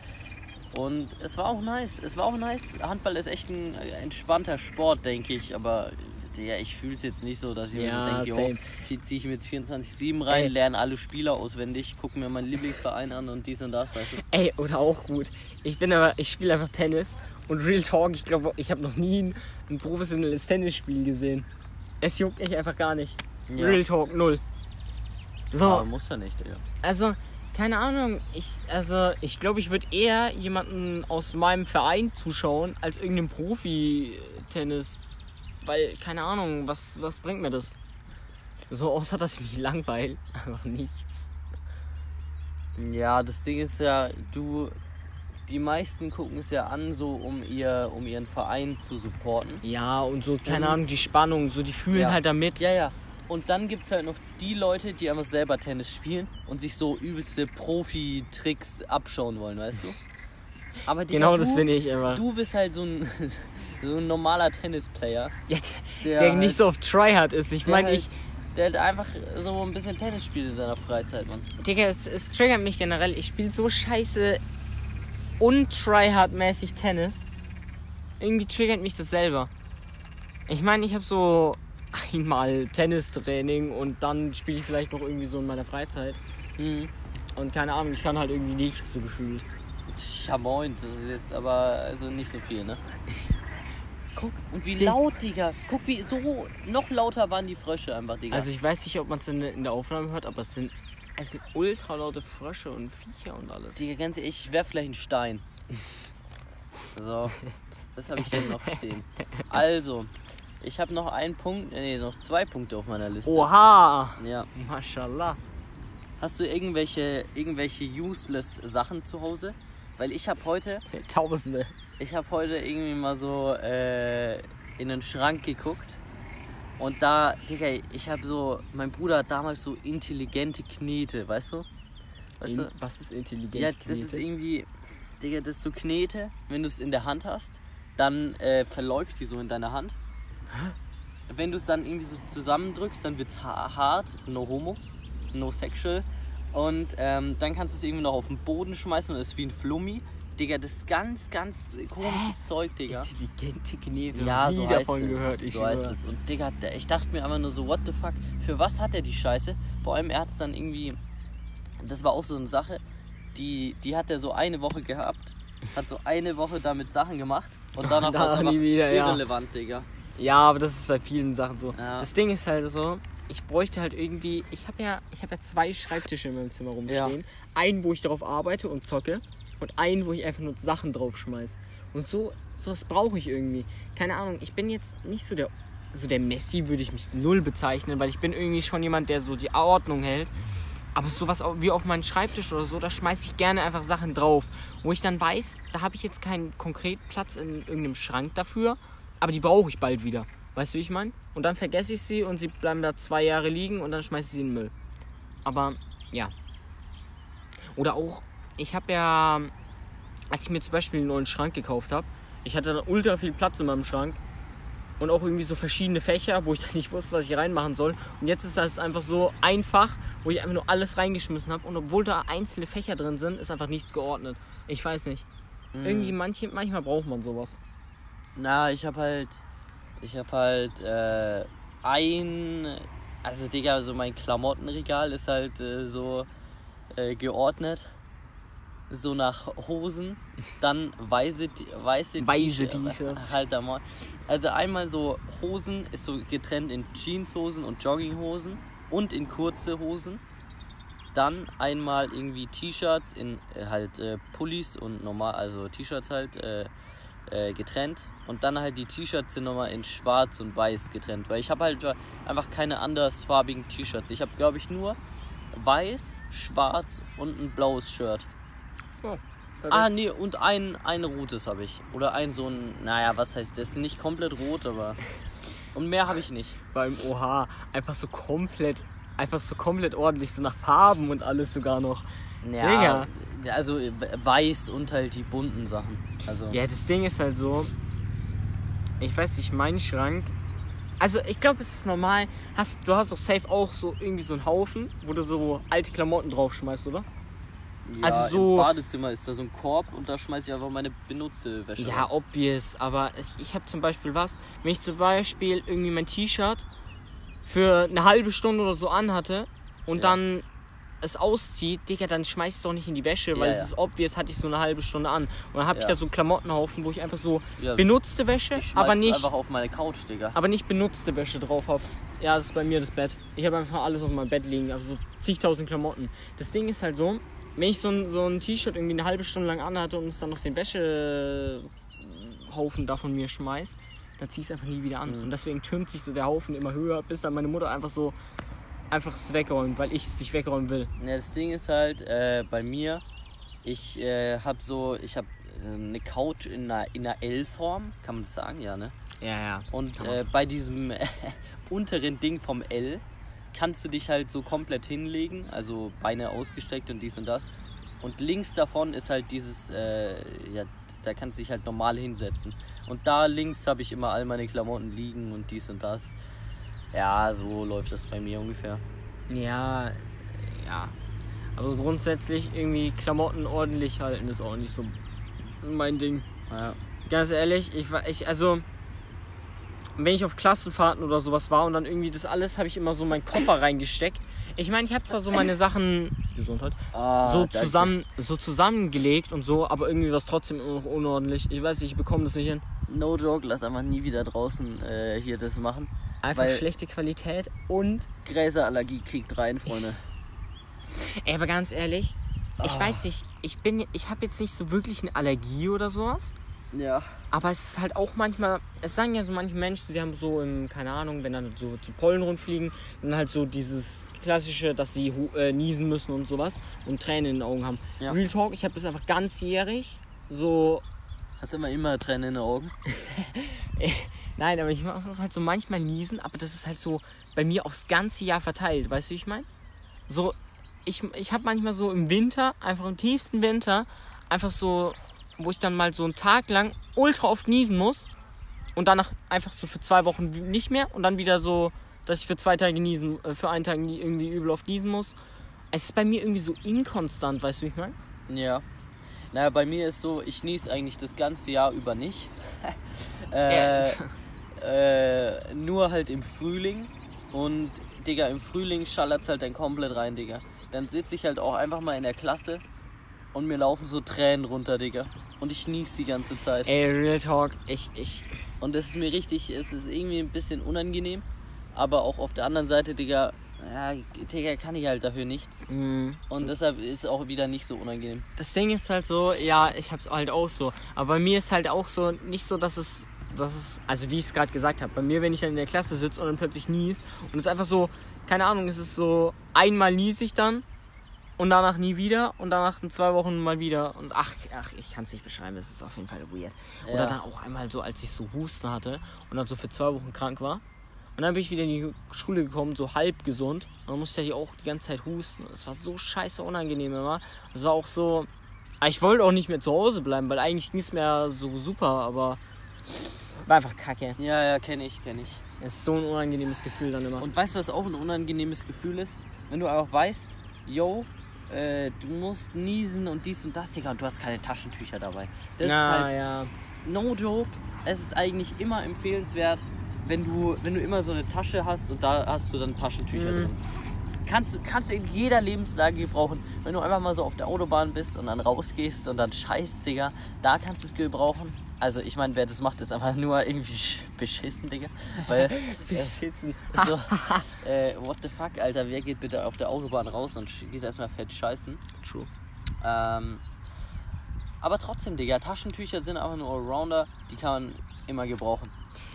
Und es war auch nice. Es war auch nice. Handball ist echt ein äh, entspannter Sport, denke ich. Aber Digga, ich fühle es jetzt nicht so, dass ich Ja, mir so denke, viel ziehe ich mir jetzt 24-7 rein, Ey. lerne alle Spieler auswendig, gucke mir meinen Lieblingsverein an und dies und das, weißt du? Ey, oder auch gut. Ich bin aber, ich spiele einfach Tennis und Real Talk, ich glaube, ich habe noch nie ein, ein professionelles Tennisspiel gesehen. Es juckt mich einfach gar nicht. Ja. Real Talk, null. So, Aber muss ja nicht, Digga. also, keine Ahnung, ich, also, ich glaube, ich würde eher jemanden aus meinem Verein zuschauen, als irgendeinen Profi-Tennis. Weil, keine Ahnung, was, was bringt mir das? So, außer dass ich mich langweil. *laughs* Einfach nichts. Ja, das Ding ist ja, du, die meisten gucken es ja an, so um ihr, um ihren Verein zu supporten. Ja, und so, keine Und- Ahnung, die Spannung, so, die fühlen Ja. halt damit. Ja, ja. Und dann gibt es halt noch die Leute, die einfach selber Tennis spielen und sich so übelste Profi-Tricks abschauen wollen, weißt du? Aber Digga, Genau du, das finde ich immer. Du bist halt so ein, *laughs* so ein normaler Tennisplayer. Ja, der, Der der halt- nicht so auf Tryhard ist. Ich meine, halt- ich. Der halt einfach so ein bisschen Tennis spielt in seiner Freizeit, Mann. Digga, es, es triggert mich generell. Ich spiele so scheiße untryhard-mäßig Tennis. Irgendwie triggert mich das selber. Ich meine, ich habe so einmal Tennistraining und dann spiele ich vielleicht noch irgendwie so in meiner Freizeit. Mhm. Und keine Ahnung, ich kann halt irgendwie nichts so gefühlt. Tja, moin, das ist jetzt aber also nicht so viel, ne? *laughs* Guck, und wie laut, Digga. Guck, wie so noch lauter waren die Frösche einfach, Digga. Also ich weiß nicht, ob man es in, in der Aufnahme hört, aber es sind, es sind ultra laute Frösche und Viecher und alles. Digga, ganz ehrlich, ich werf vielleicht einen Stein. So, das habe ich hier noch stehen. Also, ich habe noch einen Punkt, nee, noch zwei Punkte auf meiner Liste. Oha! Ja. Mashallah. Hast du irgendwelche, irgendwelche useless Sachen zu Hause? Weil ich habe heute, Tausende. ich habe heute irgendwie mal so äh, in den Schrank geguckt. Und da, Digga, ich habe so, mein Bruder hat damals so intelligente Knete, weißt du? Weißt du? In, was ist intelligent? Ja, das ist Knete? irgendwie, Digga, das ist so Knete, wenn du es in der Hand hast, dann äh, verläuft die so in deiner Hand. Wenn du es dann irgendwie so zusammendrückst, dann wird es ha hart, no homo, no sexual. Und ähm, dann kannst du es irgendwie noch auf den Boden schmeißen und es ist wie ein Flummi. Digga, das ist ganz, ganz komisches Zeug, Digga. Intelligente Knete. Ja, Nie so heißt davon es. gehört. Ich so heißt es. Und Digga, ich dachte mir einfach nur so, what the fuck, für was hat er die Scheiße? Vor allem, er hat es dann irgendwie, das war auch so eine Sache, die, die hat er so eine Woche gehabt, hat so eine Woche damit Sachen gemacht und *laughs* danach Da war es nie wieder, ja. irrelevant, Digga. Ja, aber das ist bei vielen Sachen so. Ja. Das Ding ist halt so, ich bräuchte halt irgendwie, ich habe ja, ich habe ja zwei Schreibtische in meinem Zimmer rumstehen. Einen, wo ich darauf arbeite und zocke und einen, wo ich einfach nur Sachen draufschmeiß. Und so, sowas brauche ich irgendwie. Keine Ahnung, ich bin jetzt nicht so der, so der Messi würde ich mich null bezeichnen, weil ich bin irgendwie schon jemand, der so die Ordnung hält. Aber sowas wie auf meinen Schreibtisch oder so, da schmeiße ich gerne einfach Sachen drauf. Wo ich dann weiß, da habe ich jetzt keinen konkret Platz in irgendeinem Schrank dafür, aber die brauche ich bald wieder. Weißt du, wie ich meine? Und dann vergesse ich sie und sie bleiben da zwei Jahre liegen und dann schmeiße ich sie in den Müll. Aber ja. Oder auch, ich habe ja, als ich mir zum Beispiel einen neuen Schrank gekauft habe, ich hatte dann ultra viel Platz in meinem Schrank und auch irgendwie so verschiedene Fächer, wo ich *laughs* dann nicht wusste, was ich reinmachen soll. Und jetzt ist das einfach so einfach, wo ich einfach nur alles reingeschmissen habe. Und obwohl da einzelne Fächer drin sind, ist einfach nichts geordnet. Ich weiß nicht. Mhm. Irgendwie manche, manchmal braucht man sowas. Na, ich hab halt. Ich hab halt äh, ein. Also, Digga, so mein Klamottenregal ist halt äh, so äh, geordnet. So nach Hosen, dann weiße, weiße, Weiße T-Shirt- T-Shirts. *laughs* Halt da mal. Also einmal so Hosen ist so getrennt in Jeanshosen und Jogginghosen und in kurze Hosen. Dann einmal irgendwie T-Shirts in äh, halt äh, Pullis und normal, also T-Shirts halt äh, äh, getrennt. Und dann halt die T-Shirts sind nochmal in schwarz und weiß getrennt. Weil ich habe halt einfach keine andersfarbigen T-Shirts. Ich habe, glaube ich, nur weiß, schwarz und ein blaues Shirt. Oh, Ah, nee, und ein, ein rotes habe ich. Oder ein so ein, naja, was heißt das? Nicht komplett rot, aber. Und mehr habe ich nicht. beim OH einfach so komplett, einfach so komplett ordentlich, so nach Farben und alles sogar noch. Ja, also äh, weiß und halt die bunten Sachen. Also, Ja, das Ding ist halt so, ich weiß nicht, mein Schrank, also ich glaube, es ist normal, hast, du hast doch safe auch so irgendwie so einen Haufen, wo du so alte Klamotten draufschmeißt, oder? Ja, also so- Im Badezimmer ist da so ein Korb und da schmeiße ich einfach meine benutzte Wäsche. Ja, rein. obvious, aber ich, ich habe zum Beispiel was, wenn ich zum Beispiel irgendwie mein T-Shirt für eine halbe Stunde oder so anhatte und Ja. dann es auszieht, Digga, dann schmeiß es doch nicht in die Wäsche, weil Ja, es ist obvious, hatte ich so eine halbe Stunde an. Und dann habe ich da so einen Klamottenhaufen, wo ich einfach so benutzte Wäsche, aber nicht, einfach auf meine Couch, Digga. aber nicht benutzte Wäsche drauf habe. Ja, das ist bei mir das Bett. Ich habe einfach alles auf meinem Bett liegen, also so zigtausend Klamotten. Das Ding ist halt so, wenn ich so ein, so ein T-Shirt irgendwie eine halbe Stunde lang anhatte und es dann noch den Wäschehaufen da von mir schmeißt, dann zieh ich es einfach nie wieder an. Mhm. Und deswegen türmt sich so der Haufen immer höher, bis dann meine Mutter einfach so einfach es wegräumt, weil ich es nicht wegräumen will. Ja, das Ding ist halt, äh, bei mir, ich äh, habe so, ich habe eine Couch in einer, in einer L-Form, kann man das sagen, ja, ne? Ja, ja. Und äh, bei diesem *laughs* unteren Ding vom L kannst du dich halt so komplett hinlegen, also Beine ausgestreckt und dies und das. Und links davon ist halt dieses, äh, ja, da kannst du dich halt normal hinsetzen. Und da links habe ich immer all meine Klamotten liegen und dies und das. Ja, so läuft das bei mir ungefähr. Ja, ja. Aber so grundsätzlich irgendwie Klamotten ordentlich halten ist auch nicht so mein Ding. Ja. Ganz ehrlich, ich war ich also wenn ich auf Klassenfahrten oder sowas war und dann irgendwie das alles habe ich immer so in meinen Koffer reingesteckt. Ich meine, ich habe zwar so meine Sachen Gesundheit Ah, so danke. zusammen so zusammengelegt und so, aber irgendwie war es trotzdem immer noch unordentlich. Ich weiß nicht, ich bekomme das nicht hin. No joke, lass einfach nie wieder draußen äh, hier das machen. Einfach Weil- schlechte Qualität und Gräserallergie kriegt rein, Freunde. ey, aber ganz ehrlich, ich Ah. weiß nicht, ich bin ich habe jetzt nicht so wirklich eine Allergie oder sowas. Ja. Aber es ist halt auch manchmal, es sagen ja so manche Menschen, sie haben so im, keine Ahnung, wenn dann so zu Pollen rumfliegen, dann halt so dieses klassische, dass sie äh, niesen müssen und sowas und Tränen in den Augen haben. Ja. Real Talk, ich habe das einfach ganzjährig so, Hast immer immer Tränen in den Augen? *laughs* nein, aber ich mache das halt so manchmal niesen, aber das ist halt so bei mir aufs ganze Jahr verteilt, weißt du, wie ich meine? So, ich, ich habe manchmal so im Winter, einfach im tiefsten Winter, einfach so, wo ich dann mal so einen Tag lang ultra oft niesen muss und danach einfach so für zwei Wochen nicht mehr und dann wieder so, dass ich für zwei Tage niesen, äh, für einen Tag irgendwie übel oft niesen muss. Es ist bei mir irgendwie so inkonstant, weißt du, wie ich meine? Ja. Naja, bei mir ist so, ich nies eigentlich das ganze Jahr über nicht. *laughs* äh, *laughs* äh, nur halt im Frühling. Und, Digga, im Frühling schallert's halt dann komplett rein, Digga. Dann sitze ich halt auch einfach mal in der Klasse und mir laufen so Tränen runter, Digga. Und ich nies die ganze Zeit. Ey, Real Talk, ich, ich, Und das ist mir richtig, es ist irgendwie ein bisschen unangenehm. Aber auch auf der anderen Seite, Digga, ja, Digga, kann ich halt dafür nichts. mh. Und deshalb ist es auch wieder nicht so unangenehm. das Ding ist halt so, ja, ich hab's halt auch so. Aber bei mir ist halt auch so, nicht so, dass es, dass es, also wie ich es gerade gesagt habe, bei mir, wenn ich dann in der Klasse sitze und dann plötzlich nies und es ist einfach so, keine Ahnung, es ist so, einmal nies ich dann und danach nie wieder und danach in zwei Wochen mal wieder und ach, ach ich kann es nicht beschreiben, es ist auf jeden Fall weird. Oder Ja. dann auch einmal so, als ich so Husten hatte und dann so für zwei Wochen krank war. Und dann bin ich wieder in die Schule gekommen, so halb gesund. Und dann musste ich auch die ganze Zeit husten. Es war so scheiße unangenehm immer. Es war auch so, Aber Ich wollte auch nicht mehr zu Hause bleiben, weil eigentlich ging es mir so super, aber war einfach kacke. Ja, ja, kenne ich, kenne ich. Es ist so ein unangenehmes Gefühl dann immer. Und weißt du, was auch ein unangenehmes Gefühl ist? Wenn du einfach weißt, yo, äh, du musst niesen und dies und das, Digga, und du hast keine Taschentücher dabei. Das Na, ist halt, ja. no joke, es ist eigentlich immer empfehlenswert, wenn du, wenn du immer so eine Tasche hast und da hast du dann Taschentücher Mhm. drin. Kannst, du- kannst du in jeder Lebenslage gebrauchen. Wenn du einfach mal so auf der Autobahn bist und dann rausgehst und dann scheiß, Digga, da kannst du es gebrauchen. Also ich meine, wer das macht, ist einfach nur irgendwie sch- beschissen, Digga. Weil *laughs* Beschissen. so, äh, what the fuck, Alter, wer geht bitte auf der Autobahn raus und geht erstmal fett scheißen? True. Ähm, aber trotzdem, Digga, Taschentücher sind einfach nur Allrounder, die kann man immer gebrauchen.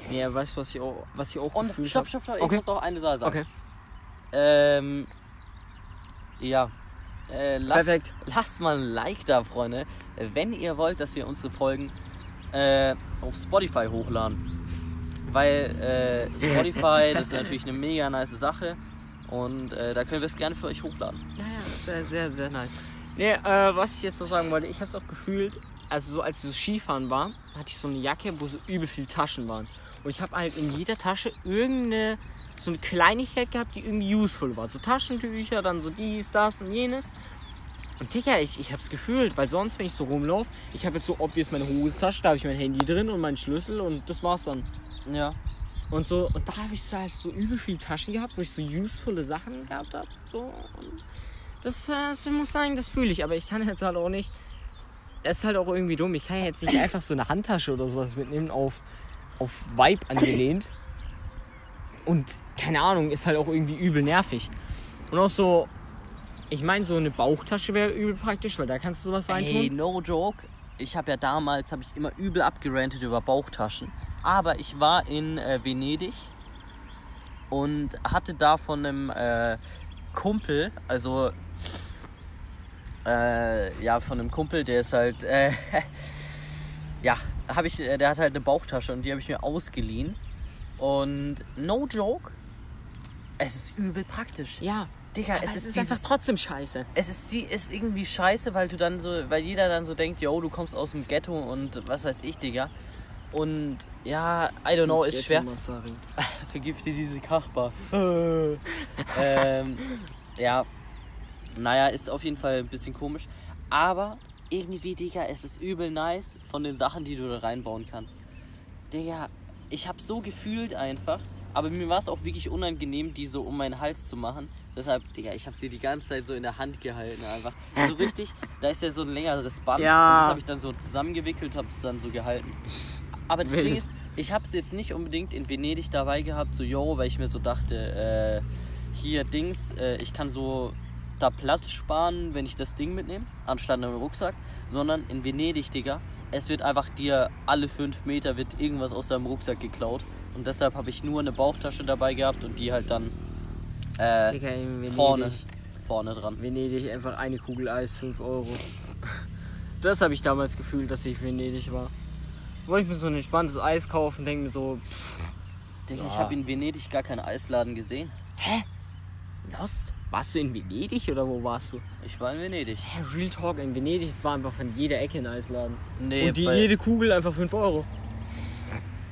Nee, weißt du, was ich auch, was ich auch Und stopp, stopp, stopp, ich Okay. muss noch eine Sache sagen. Okay. Ähm, ja. Äh, lasst, Perfekt. lasst mal ein Like da, Freunde, wenn ihr wollt, dass wir unsere Folgen äh, auf Spotify hochladen. Weil äh, Spotify, das ist natürlich eine mega nice Sache und äh, da können wir es gerne für euch hochladen. Ja, ja, das ist sehr, sehr, sehr nice. Nee, äh, was ich jetzt noch sagen wollte, ich habe es auch gefühlt, also so als ich so Skifahren war, hatte ich so eine Jacke, wo so übel viele Taschen waren. Und ich habe halt in jeder Tasche irgendeine, so eine Kleinigkeit gehabt, die irgendwie useful war. So Taschentücher, dann so dies, das und jenes. Und Digga, ich, ich hab's gefühlt, weil sonst, wenn ich so rumlaufe, ich habe jetzt so obvious meine Hosentasche, da habe ich mein Handy drin und meinen Schlüssel und das war's dann. Ja. Und so, und da habe ich so halt so übel viele Taschen gehabt, wo ich so usefulle Sachen gehabt habe. So. Und das, äh, das ich muss sagen, das fühle ich, aber ich kann jetzt halt auch nicht. Es ist halt auch irgendwie dumm. Ich kann jetzt nicht einfach so eine Handtasche oder sowas mitnehmen auf, auf Vibe angelehnt. Und keine Ahnung, ist halt auch irgendwie übel nervig. Und auch so, ich meine, so eine Bauchtasche wäre übel praktisch, weil da kannst du sowas reintun. Ey, no joke. Ich habe ja damals, habe ich immer übel abgerantet über Bauchtaschen. Aber ich war in äh, Venedig und hatte da von einem äh, Kumpel, also äh, ja, von einem Kumpel, der ist halt, äh, *laughs* ja, habe ich, äh, der hat halt eine Bauchtasche und die habe ich mir ausgeliehen. Und no joke, es ist übel praktisch. ja, Digga, es, es ist, ist dieses, einfach trotzdem scheiße. es ist, sie ist irgendwie scheiße, weil du dann so, weil jeder dann so denkt, yo, du kommst aus dem Ghetto und was weiß ich, Digga. Und ja, I don't know, ist schwer. *laughs* Vergifte diese Kachbar. *laughs* ähm, ja, naja, ist auf jeden Fall ein bisschen komisch. Aber irgendwie, Digga, es ist übel nice von den Sachen, die du da reinbauen kannst. Digga, ich hab so gefühlt einfach. Aber mir war es auch wirklich unangenehm, die so um meinen Hals zu machen. Deshalb, Digga, ich habe sie die ganze Zeit so in der Hand gehalten einfach. *laughs* So richtig, da ist ja so ein längeres Band Ja. und das habe ich dann so zusammengewickelt, habe es dann so gehalten. Aber das Wild. Ding ist, ich habe es jetzt nicht unbedingt in Venedig dabei gehabt, so yo, weil ich mir so dachte, äh, hier Dings, äh, ich kann so da Platz sparen, wenn ich das Ding mitnehme, anstatt einem Rucksack, sondern in Venedig, Digga, es wird einfach dir alle fünf Meter wird irgendwas aus deinem Rucksack geklaut und deshalb habe ich nur eine Bauchtasche dabei gehabt und die halt dann äh, Digga, vorne, vorne dran. Venedig einfach eine Kugel Eis, 5 Euro. *laughs* Das habe ich damals gefühlt, dass ich in Venedig war. Wollte ich mir so ein entspanntes Eis kaufen, denke mir so, Digga, ich habe in Venedig gar keinen Eisladen gesehen. hä? Lost? Warst du in Venedig oder wo warst du? Ich war in Venedig. Hä, Real Talk, in Venedig, es war einfach von jeder Ecke ein Eisladen. Nee, Und die, jede Kugel einfach 5 Euro.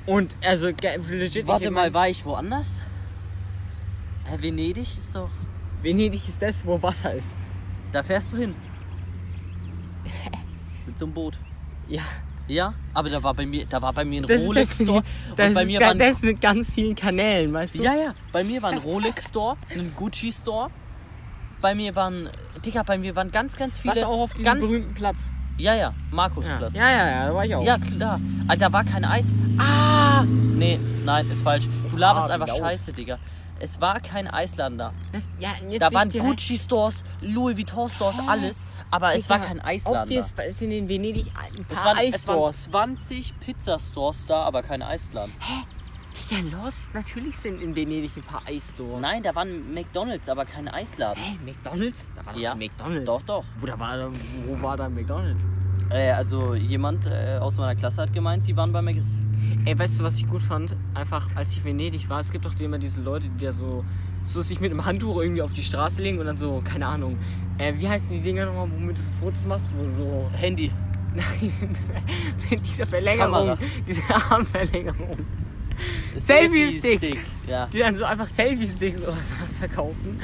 Und also legit. Warte mal, war ich woanders? Hä, Venedig ist doch. Venedig ist das, wo Wasser ist. Da fährst du hin. *laughs* Mit so einem Boot. Ja. Ja, aber da war bei mir, da war bei mir ein Das ist Rolex das, Store. das, und bei ist mir da- war ein, das mit ganz vielen Kanälen, weißt du? ja, ja, bei mir war ein Rolex Store, ein Gucci Store. Bei mir waren, Digga, bei mir waren ganz, ganz viele. Was auch auf diesem ganz, berühmten Platz. Ja, ja, Ja. Markusplatz. ja, ja, ja, da war ich auch. Ja, klar. Ah, da war kein Eis. Ah! Nee, nein, ist falsch. Du laberst Ah, einfach laut. scheiße, Digga. Es war kein Eisladen da. ja jetzt Da waren direkt- Gucci Stores, Louis Vuitton Stores, alles. Aber es war kein Obvious, da. es sind in Venedig ein Es paar waren, es waren Eisstores. 20 Pizzastores da, aber kein Eisladen. Digga, Lost, natürlich sind in Venedig ein paar Eisstores. Nein, da waren McDonalds, aber kein Eisladen. Hä, McDonalds? Da war Ja. McDonalds. Doch, doch. Wo, da war, wo war da McDonalds? Äh, also jemand äh, aus meiner Klasse hat gemeint, die waren bei Maggis. Ey, weißt du, was ich gut fand? Einfach, als ich Venedig war, es gibt doch immer diese Leute, die da so, so sich mit einem Handtuch irgendwie auf die Straße legen und dann so, keine Ahnung, äh, wie heißen die Dinger nochmal, womit du so Fotos machst? Wo so, Handy. *laughs* nein, mit dieser Verlängerung, Kamera. diese *laughs* Armverlängerung. Selfie-Stick. Selfie-Stick, Ja. Die dann so einfach Selfie-Sticks oder sowas verkaufen.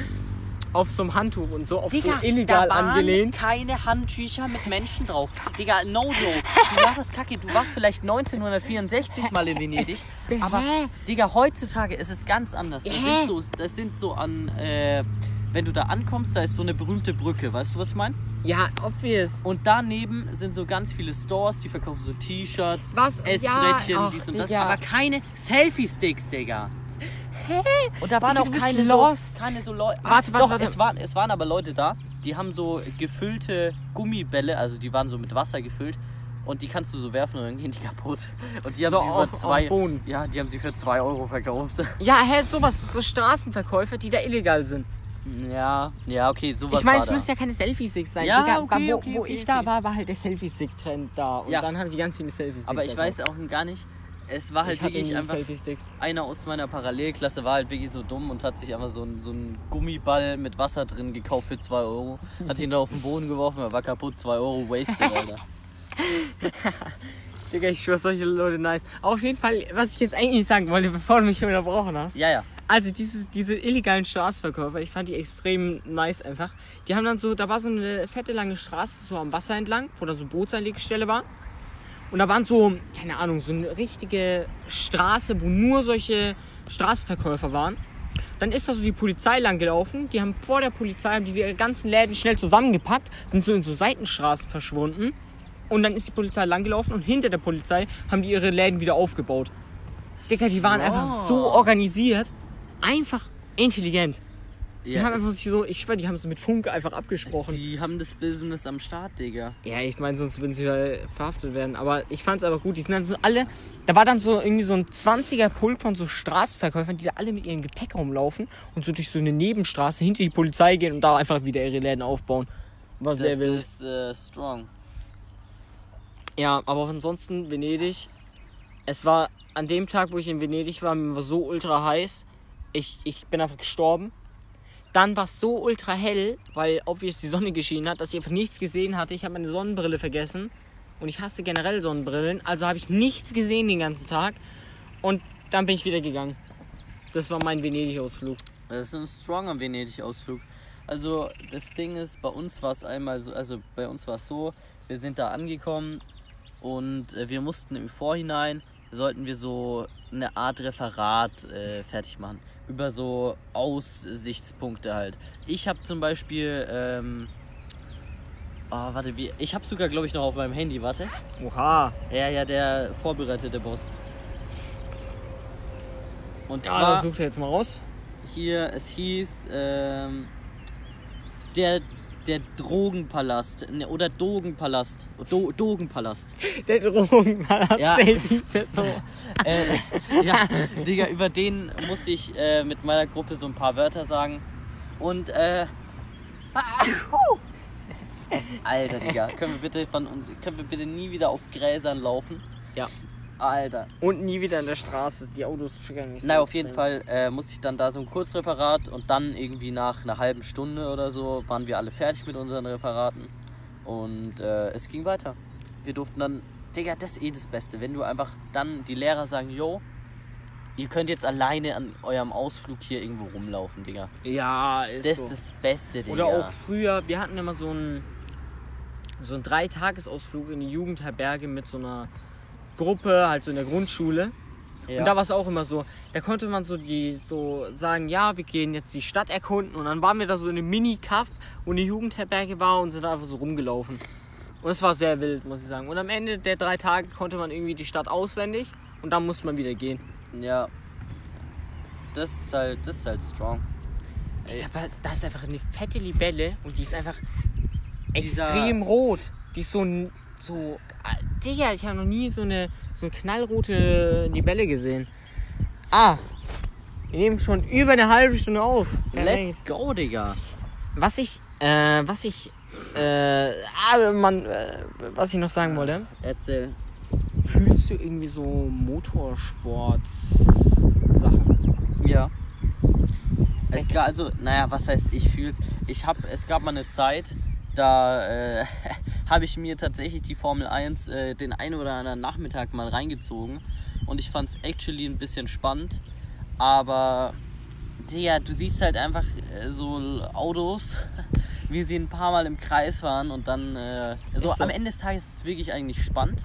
Auf so einem Handtuch und so, auf Digga, so illegal da waren angelehnt. keine Handtücher mit Menschen drauf. *laughs* Digga, no joke. Du machst kacke. Du warst vielleicht 1964 mal in Venedig. Aber, Digga, heutzutage ist es ganz anders. Das sind so, das sind so an, äh, wenn du da ankommst, da ist so eine berühmte Brücke. Weißt du, was ich meine? Ja, obvious. Und daneben sind so ganz viele Stores, die verkaufen so T-Shirts? Essbrettchen, Ja, dies und das. Digga. Aber keine Selfie-Sticks, Digga. Hä? Und da waren auch du keine lost. so, keine so Leute. Warte, warte, doch, warte. Es, waren, es waren aber Leute da, die haben so gefüllte Gummibälle, also die waren so mit Wasser gefüllt. Und die kannst du so werfen und dann gehen die kaputt. Und die haben So sie auf- für zwei, ja, die haben sie für zwei Euro verkauft. *laughs* Ja, hä, sowas. So Straßenverkäufer, die da illegal sind. ja, ja, okay, sowas ich meine, es da. müssten ja keine Selfie-Sticks sein. Ja, Digga, okay, wo, okay, wo okay, ich da war, war halt der Selfie-Stick-Trend da. Und Ja. dann haben die ganz viele Selfie-Sticks. aber ich weiß auch gar nicht, es war halt ich wirklich einfach einer aus meiner Parallelklasse war halt wirklich so dumm und hat sich einfach so einen so einen Gummiball mit Wasser drin gekauft für 2 Euro. Hat ihn da auf den Boden geworfen, er war kaputt, 2 Euro wasted, *laughs* Alter. Digga, ich schwör, solche Leute nice. Auf jeden Fall, was ich jetzt eigentlich sagen wollte, bevor du mich unterbrochen hast. Ja, ja. Also dieses, diese illegalen Straßenverkäufer, ich fand die extrem nice einfach. Die haben dann so, da war so eine fette lange Straße so am Wasser entlang, wo da so Bootsanlegestelle war. Und da waren so, keine Ahnung, so eine richtige Straße, wo nur solche Straßenverkäufer waren. Dann ist da so die Polizei lang gelaufen. Die haben vor der Polizei haben diese ihre ganzen Läden schnell zusammengepackt, sind so in so Seitenstraßen verschwunden. Und dann ist die Polizei lang gelaufen und hinter der Polizei haben die ihre Läden wieder aufgebaut. Digga, die waren einfach so organisiert, einfach intelligent. Die Ja, haben einfach sich so, ich schwör, die haben es mit Funk einfach abgesprochen. Die haben das Business am Start, Digga. Ja, ich meine, sonst würden sie verhaftet werden. Aber ich fand es aber gut. Die sind dann so alle. Da war dann so irgendwie so ein 20er Pulk von so Straßenverkäufern, die da alle mit ihrem Gepäck rumlaufen und so durch so eine Nebenstraße hinter die Polizei gehen und da einfach wieder ihre Läden aufbauen. War sehr das wild. ist äh, strong. Ja, aber ansonsten Venedig. Es war an dem Tag, wo ich in Venedig war, mir war so ultra heiß. Ich, ich bin einfach gestorben. Dann war es so ultra hell, weil obvious die Sonne geschienen hat, dass ich einfach nichts gesehen hatte. Ich habe meine Sonnenbrille vergessen. Und ich hasse generell Sonnenbrillen. Also habe ich nichts gesehen den ganzen Tag. Und dann bin ich wieder gegangen. Das war mein Venedig-Ausflug. Das ist ein stronger Venedig-Ausflug. Also das Ding ist, bei uns war es einmal so, also bei uns war es so, wir sind da angekommen und äh, wir mussten im Vorhinein, sollten wir so eine Art Referat äh, fertig machen. Über so Aussichtspunkte halt. Ich habe zum Beispiel, ähm, oh, warte, wie, ich habe sogar, glaube ich, noch auf meinem Handy, warte. Oha. Ja, ja, der vorbereitete Boss. Und Ja, zwar das sucht er jetzt mal raus. hier, es hieß ähm, der, der Drogenpalast ne, oder Dogenpalast. Do, Dogenpalast. Der Drogenpalast. Ja. Der so. *laughs* äh, ja, Digga, über den musste ich äh, mit meiner Gruppe so ein paar Wörter sagen. Und äh. Alter, Digga, können wir bitte von uns, können wir bitte nie wieder auf Gräsern laufen? Ja. Alter. Und nie wieder in der Straße. Die Autos triggern nicht. so Na, auf jeden. Fall äh, musste ich dann da so ein Kurzreferat und dann irgendwie nach einer halben Stunde oder so waren wir alle fertig mit unseren Referaten und äh, es ging weiter. Wir durften dann, Digga, das ist eh das Beste, wenn du einfach dann die Lehrer sagen, yo, ihr könnt jetzt alleine an eurem Ausflug hier irgendwo rumlaufen, Digga. Ja, ist Das so. ist das Beste, Digga. Oder auch früher, wir hatten immer so einen so einen Dreitagesausflug in die Jugendherberge mit so einer Gruppe, halt so in der Grundschule. ja. Und da war es auch immer so, da konnte man so die so sagen, ja, wir gehen jetzt die Stadt erkunden und dann waren wir da so in einem Mini-Kaff, wo eine Jugendherberge war und sind da einfach so rumgelaufen. Und es war sehr wild, muss ich sagen. Und am Ende der drei Tage konnte man irgendwie die Stadt auswendig und dann musste man wieder gehen. ja. Das ist halt, das ist halt strong. Ey. Aber da ist einfach eine fette Libelle und die ist einfach Dieser- extrem rot. Die ist so. So. Digga, ich habe noch nie so eine, so eine knallrote Libelle gesehen. Ah, wir nehmen schon über eine halbe Stunde auf. Let's go, Digga. Was ich Äh, was ich. Äh, ah, man, äh, was ich noch sagen wollte. Erzähl. Fühlst du irgendwie so Motorsport-Sachen? Ja. Es gab also, naja, was heißt ich fühl's? Ich hab, es gab mal eine Zeit, da äh, *laughs* habe ich mir tatsächlich die Formel 1 äh, den einen oder anderen Nachmittag mal reingezogen und ich fand's actually ein bisschen spannend, aber Digga, du siehst halt einfach äh, so Autos, *laughs* wie sie ein paar Mal im Kreis fahren und dann, äh, so, so. am Ende des Tages ist es wirklich eigentlich spannend.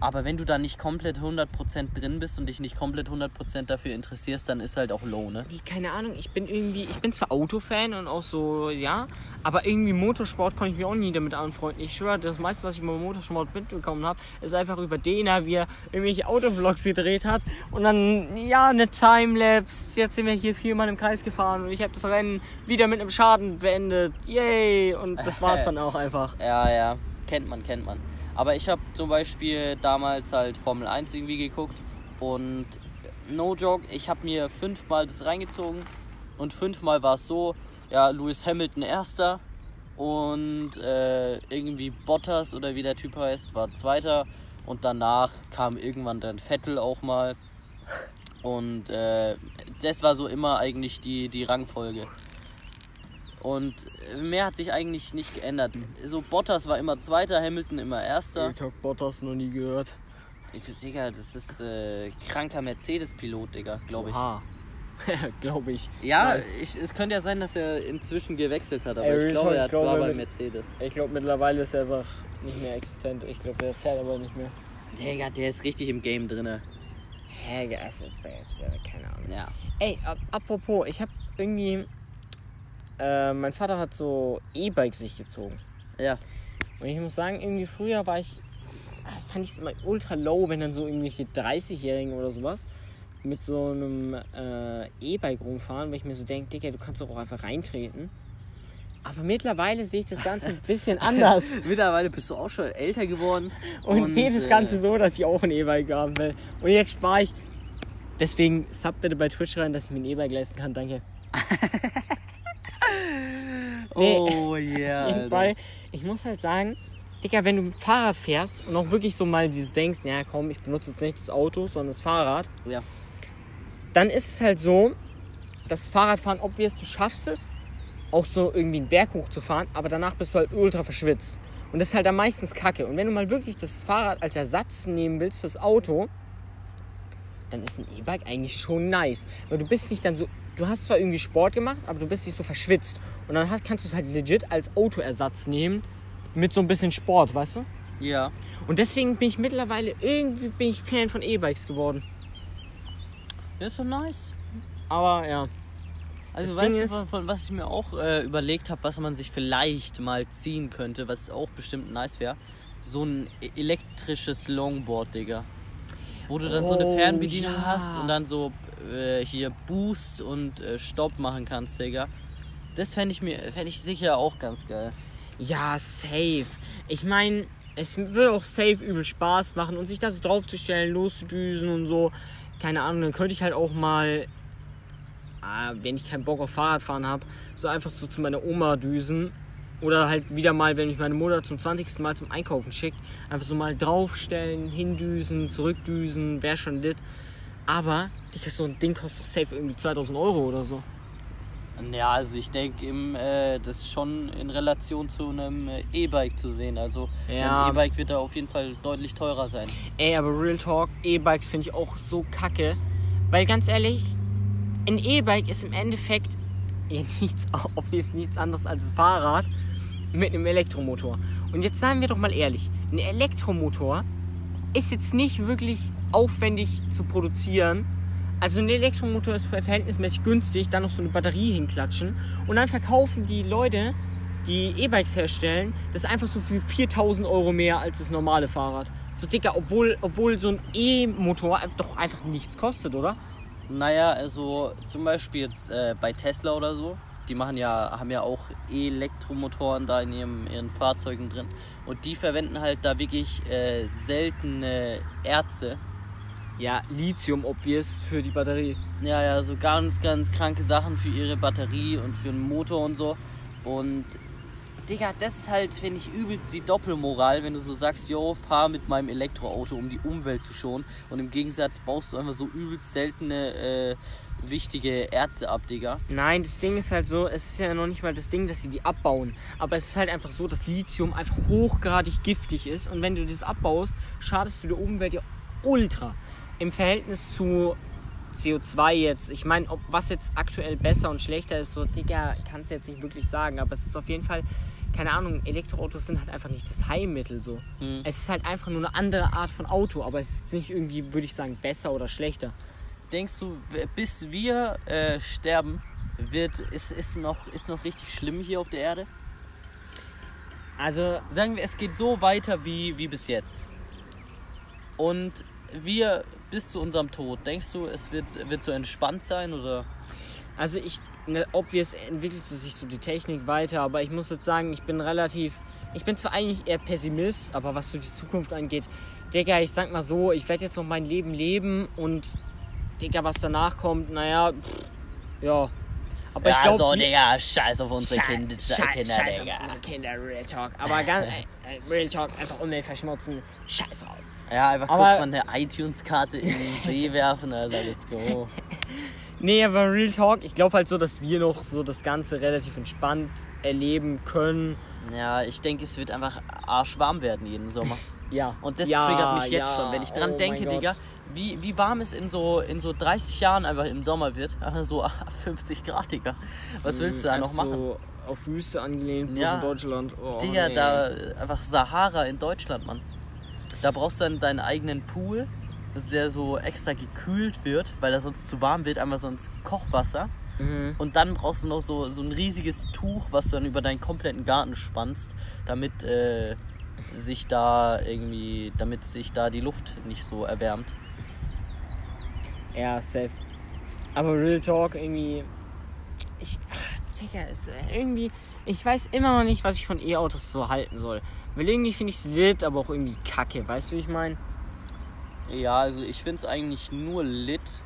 Aber wenn du da nicht komplett 100% drin bist und dich nicht komplett 100% dafür interessierst, dann ist halt auch low, ne? Keine Ahnung, ich bin irgendwie, ich bin zwar Autofan und auch so, ja, aber irgendwie Motorsport konnte ich mich auch nie damit anfreunden. Ich schwöre, das meiste, was ich über Motorsport mitbekommen habe, ist einfach über Dena, wie er irgendwelche Autovlogs gedreht hat und dann, ja, eine Timelapse, jetzt sind wir hier viermal im Kreis gefahren und ich habe das Rennen wieder mit einem Schaden beendet, yay, und das war's *laughs* dann auch einfach. Ja, ja, kennt man, kennt man. Aber ich habe zum Beispiel damals halt Formel 1 irgendwie geguckt und no joke, ich habe mir fünfmal das reingezogen und fünfmal war es so, ja, Lewis Hamilton erster und äh, irgendwie Bottas oder wie der Typ heißt, war zweiter und danach kam irgendwann dann Vettel auch mal und äh, das war so immer eigentlich die, die Rangfolge. Und mehr hat sich eigentlich nicht geändert. So Bottas war immer Zweiter, Hamilton immer Erster. Talk Bottas noch nie gehört. Ich, Digga, das ist äh, kranker Mercedes-Pilot, Digga, glaube ich. Oha. *laughs* glaube ich. Ja, ich, es könnte ja sein, dass er inzwischen gewechselt hat, aber Ey, ich glaube, er ich glaube, war bei Mercedes. Ich glaube, mittlerweile ist er einfach nicht mehr existent. Ich glaube, der fährt aber nicht mehr. Digga, der ist richtig im Game drinne. Hä, also, keine Ahnung. Ja. Ey, ap apropos, ich habe irgendwie. Äh, mein Vater hat so E-Bikes sich gezogen. Ja. Und ich muss sagen, irgendwie früher war ich. ah, fand ich es immer ultra low, wenn dann so irgendwelche 30-Jährigen oder sowas mit so einem äh, E-Bike rumfahren, weil ich mir so denke, Digga, du kannst doch auch einfach reintreten. Aber mittlerweile sehe ich das Ganze ein bisschen *laughs* anders. Mittlerweile bist du auch schon älter geworden. Und, sehe das äh, Ganze so, dass ich auch ein E-Bike haben will. Und jetzt spare ich. Deswegen sub bitte bei Twitch rein, dass ich mir ein E-Bike leisten kann. Danke. *laughs* *laughs* Oh yeah. *laughs* Weil ich muss halt sagen, Digga, wenn du Fahrrad fährst und auch wirklich so mal dieses denkst, ja komm, ich benutze jetzt nicht das Auto, sondern das Fahrrad, Ja. dann ist es halt so, das Fahrradfahren, obvious, du schaffst es, auch so irgendwie einen Berg hochzufahren, aber danach bist du halt ultra verschwitzt. Und das ist halt dann meistens kacke. Und wenn du mal wirklich das Fahrrad als Ersatz nehmen willst fürs Auto, dann ist ein E-Bike eigentlich schon nice. Weil du bist nicht dann so, du hast zwar irgendwie Sport gemacht, aber du bist nicht so verschwitzt. Und dann hast, kannst du es halt legit als Autoersatz nehmen mit so ein bisschen Sport, weißt du? Ja. Und deswegen bin ich mittlerweile irgendwie bin ich Fan von E-Bikes geworden. Das ist so nice. Aber ja. Also Das weißt Ding du, von, von was ich mir auch äh, überlegt habe, was man sich vielleicht mal ziehen könnte, was auch bestimmt nice wäre? So ein e- elektrisches Longboard, Digga. Wo du dann so eine Oh, Fernbedienung ja. hast und dann so äh, hier Boost und äh, Stopp machen kannst, Digga. Das fände ich mir, fände ich sicher auch ganz geil. Ja, safe. Ich meine, es würde auch safe übel Spaß machen und sich da so draufzustellen, loszudüsen und so. Keine Ahnung, dann könnte ich halt auch mal, ah, wenn ich keinen Bock auf Fahrradfahren habe, so einfach so zu meiner Oma düsen. Oder halt wieder mal, wenn mich meine Mutter zum 20. Mal zum Einkaufen schickt, einfach so mal draufstellen, hindüsen, zurückdüsen, wäre schon lit. Aber, Digga, so ein Ding kostet doch safe irgendwie 2000 Euro oder so. Ja, also ich denke, äh, das ist schon in Relation zu einem E-Bike zu sehen. Also Ja. ein E-Bike wird da auf jeden Fall deutlich teurer sein. Ey, aber Real Talk, E-Bikes finde ich auch so kacke. Weil ganz ehrlich, ein E-Bike ist im Endeffekt *laughs* ja, nichts, obvious nichts anderes als das Fahrrad mit einem Elektromotor. Und jetzt sagen wir doch mal ehrlich, ein Elektromotor ist jetzt nicht wirklich aufwendig zu produzieren. Also ein Elektromotor ist verhältnismäßig günstig, dann noch so eine Batterie hinklatschen und dann verkaufen die Leute, die E-Bikes herstellen, das einfach so für 4000 Euro mehr als das normale Fahrrad. So dicker, obwohl, obwohl so ein E-Motor doch einfach nichts kostet, oder? Naja, also zum Beispiel jetzt äh, bei Tesla oder so, die machen ja, haben ja auch Elektromotoren da in ihrem, ihren Fahrzeugen drin. Und die verwenden halt da wirklich äh, seltene Erze. Ja, Lithium obvious für die Batterie. Ja, ja, so ganz, ganz kranke Sachen für ihre Batterie und für den Motor und so. Und Digga, das ist halt, finde ich, übelst die Doppelmoral, wenn du so sagst, yo, fahr mit meinem Elektroauto, um die Umwelt zu schonen. Und im Gegensatz baust du einfach so übelst seltene, äh, wichtige Erze ab, Digga. Nein, das Ding ist halt so, es ist ja noch nicht mal das Ding, dass sie die abbauen. Aber es ist halt einfach so, dass Lithium einfach hochgradig giftig ist. Und wenn du das abbaust, schadest du der Umwelt ja ultra. Im Verhältnis zu CO2 jetzt. Ich meine, ob was jetzt aktuell besser und schlechter ist, so, Digga, kannst du jetzt nicht wirklich sagen. Aber es ist auf jeden Fall, keine Ahnung, Elektroautos sind halt einfach nicht das Heilmittel so. Mhm. Es ist halt einfach nur eine andere Art von Auto, aber es ist nicht irgendwie, würde ich sagen, besser oder schlechter. Denkst du, bis wir äh, sterben, wird, ist, ist, noch, ist noch richtig schlimm hier auf der Erde? Also, Sagen wir, es geht so weiter wie, wie bis jetzt. Und wir bis zu unserem Tod, denkst du, es wird, wird so entspannt sein oder? Also ich, ne, obvious entwickelt sich so die Technik weiter, aber ich muss jetzt sagen, ich bin relativ, ich bin zwar eigentlich eher Pessimist, aber was so die Zukunft angeht, Digga, ich sag mal so, ich werde jetzt noch mein Leben leben und Digga, was danach kommt, naja, pff, ja. Aber ich glaube, so, Digga, scheiß auf unsere Kinder, Scheiß, Kinder scheiß auf Digga. unsere Kinder, Real Talk. Aber ganz, äh, äh, Real Talk, einfach Umwelt verschmutzen, scheiß drauf. Ja, einfach Aber- kurz mal eine iTunes-Karte in den See werfen, Alter, let's go. *laughs* Nee, aber Real Talk, ich glaube halt so, dass wir noch so das Ganze relativ entspannt erleben können. Ja, ich denke, es wird einfach arschwarm werden jeden Sommer. *laughs* Ja. Und das ja, triggert mich jetzt ja. schon, wenn ich dran Oh denke, Digga, wie, wie warm es in so, in so 30 Jahren einfach im Sommer wird. *laughs* So 50 Grad, Digga. Was willst du da noch machen? So auf Wüste angelehnt, bloß Ja. in Deutschland. Oh, Digga, nee. da einfach Sahara in Deutschland, Mann. Da brauchst du dann deinen eigenen Pool, der so extra gekühlt wird, weil er sonst zu warm wird, einmal sonst Kochwasser. Mhm. Und dann brauchst du noch so, so ein riesiges Tuch, was du dann über deinen kompletten Garten spannst, damit äh, sich da irgendwie, damit sich da die Luft nicht so erwärmt. Ja, safe. Aber Real Talk irgendwie. Ich. Ach, Digga, ist äh, irgendwie. Ich weiß immer noch nicht, was ich von E-Autos so halten soll. Weil irgendwie finde ich es lit, aber auch irgendwie kacke. Weißt du, wie ich meine? Ja, also ich finde es eigentlich nur lit.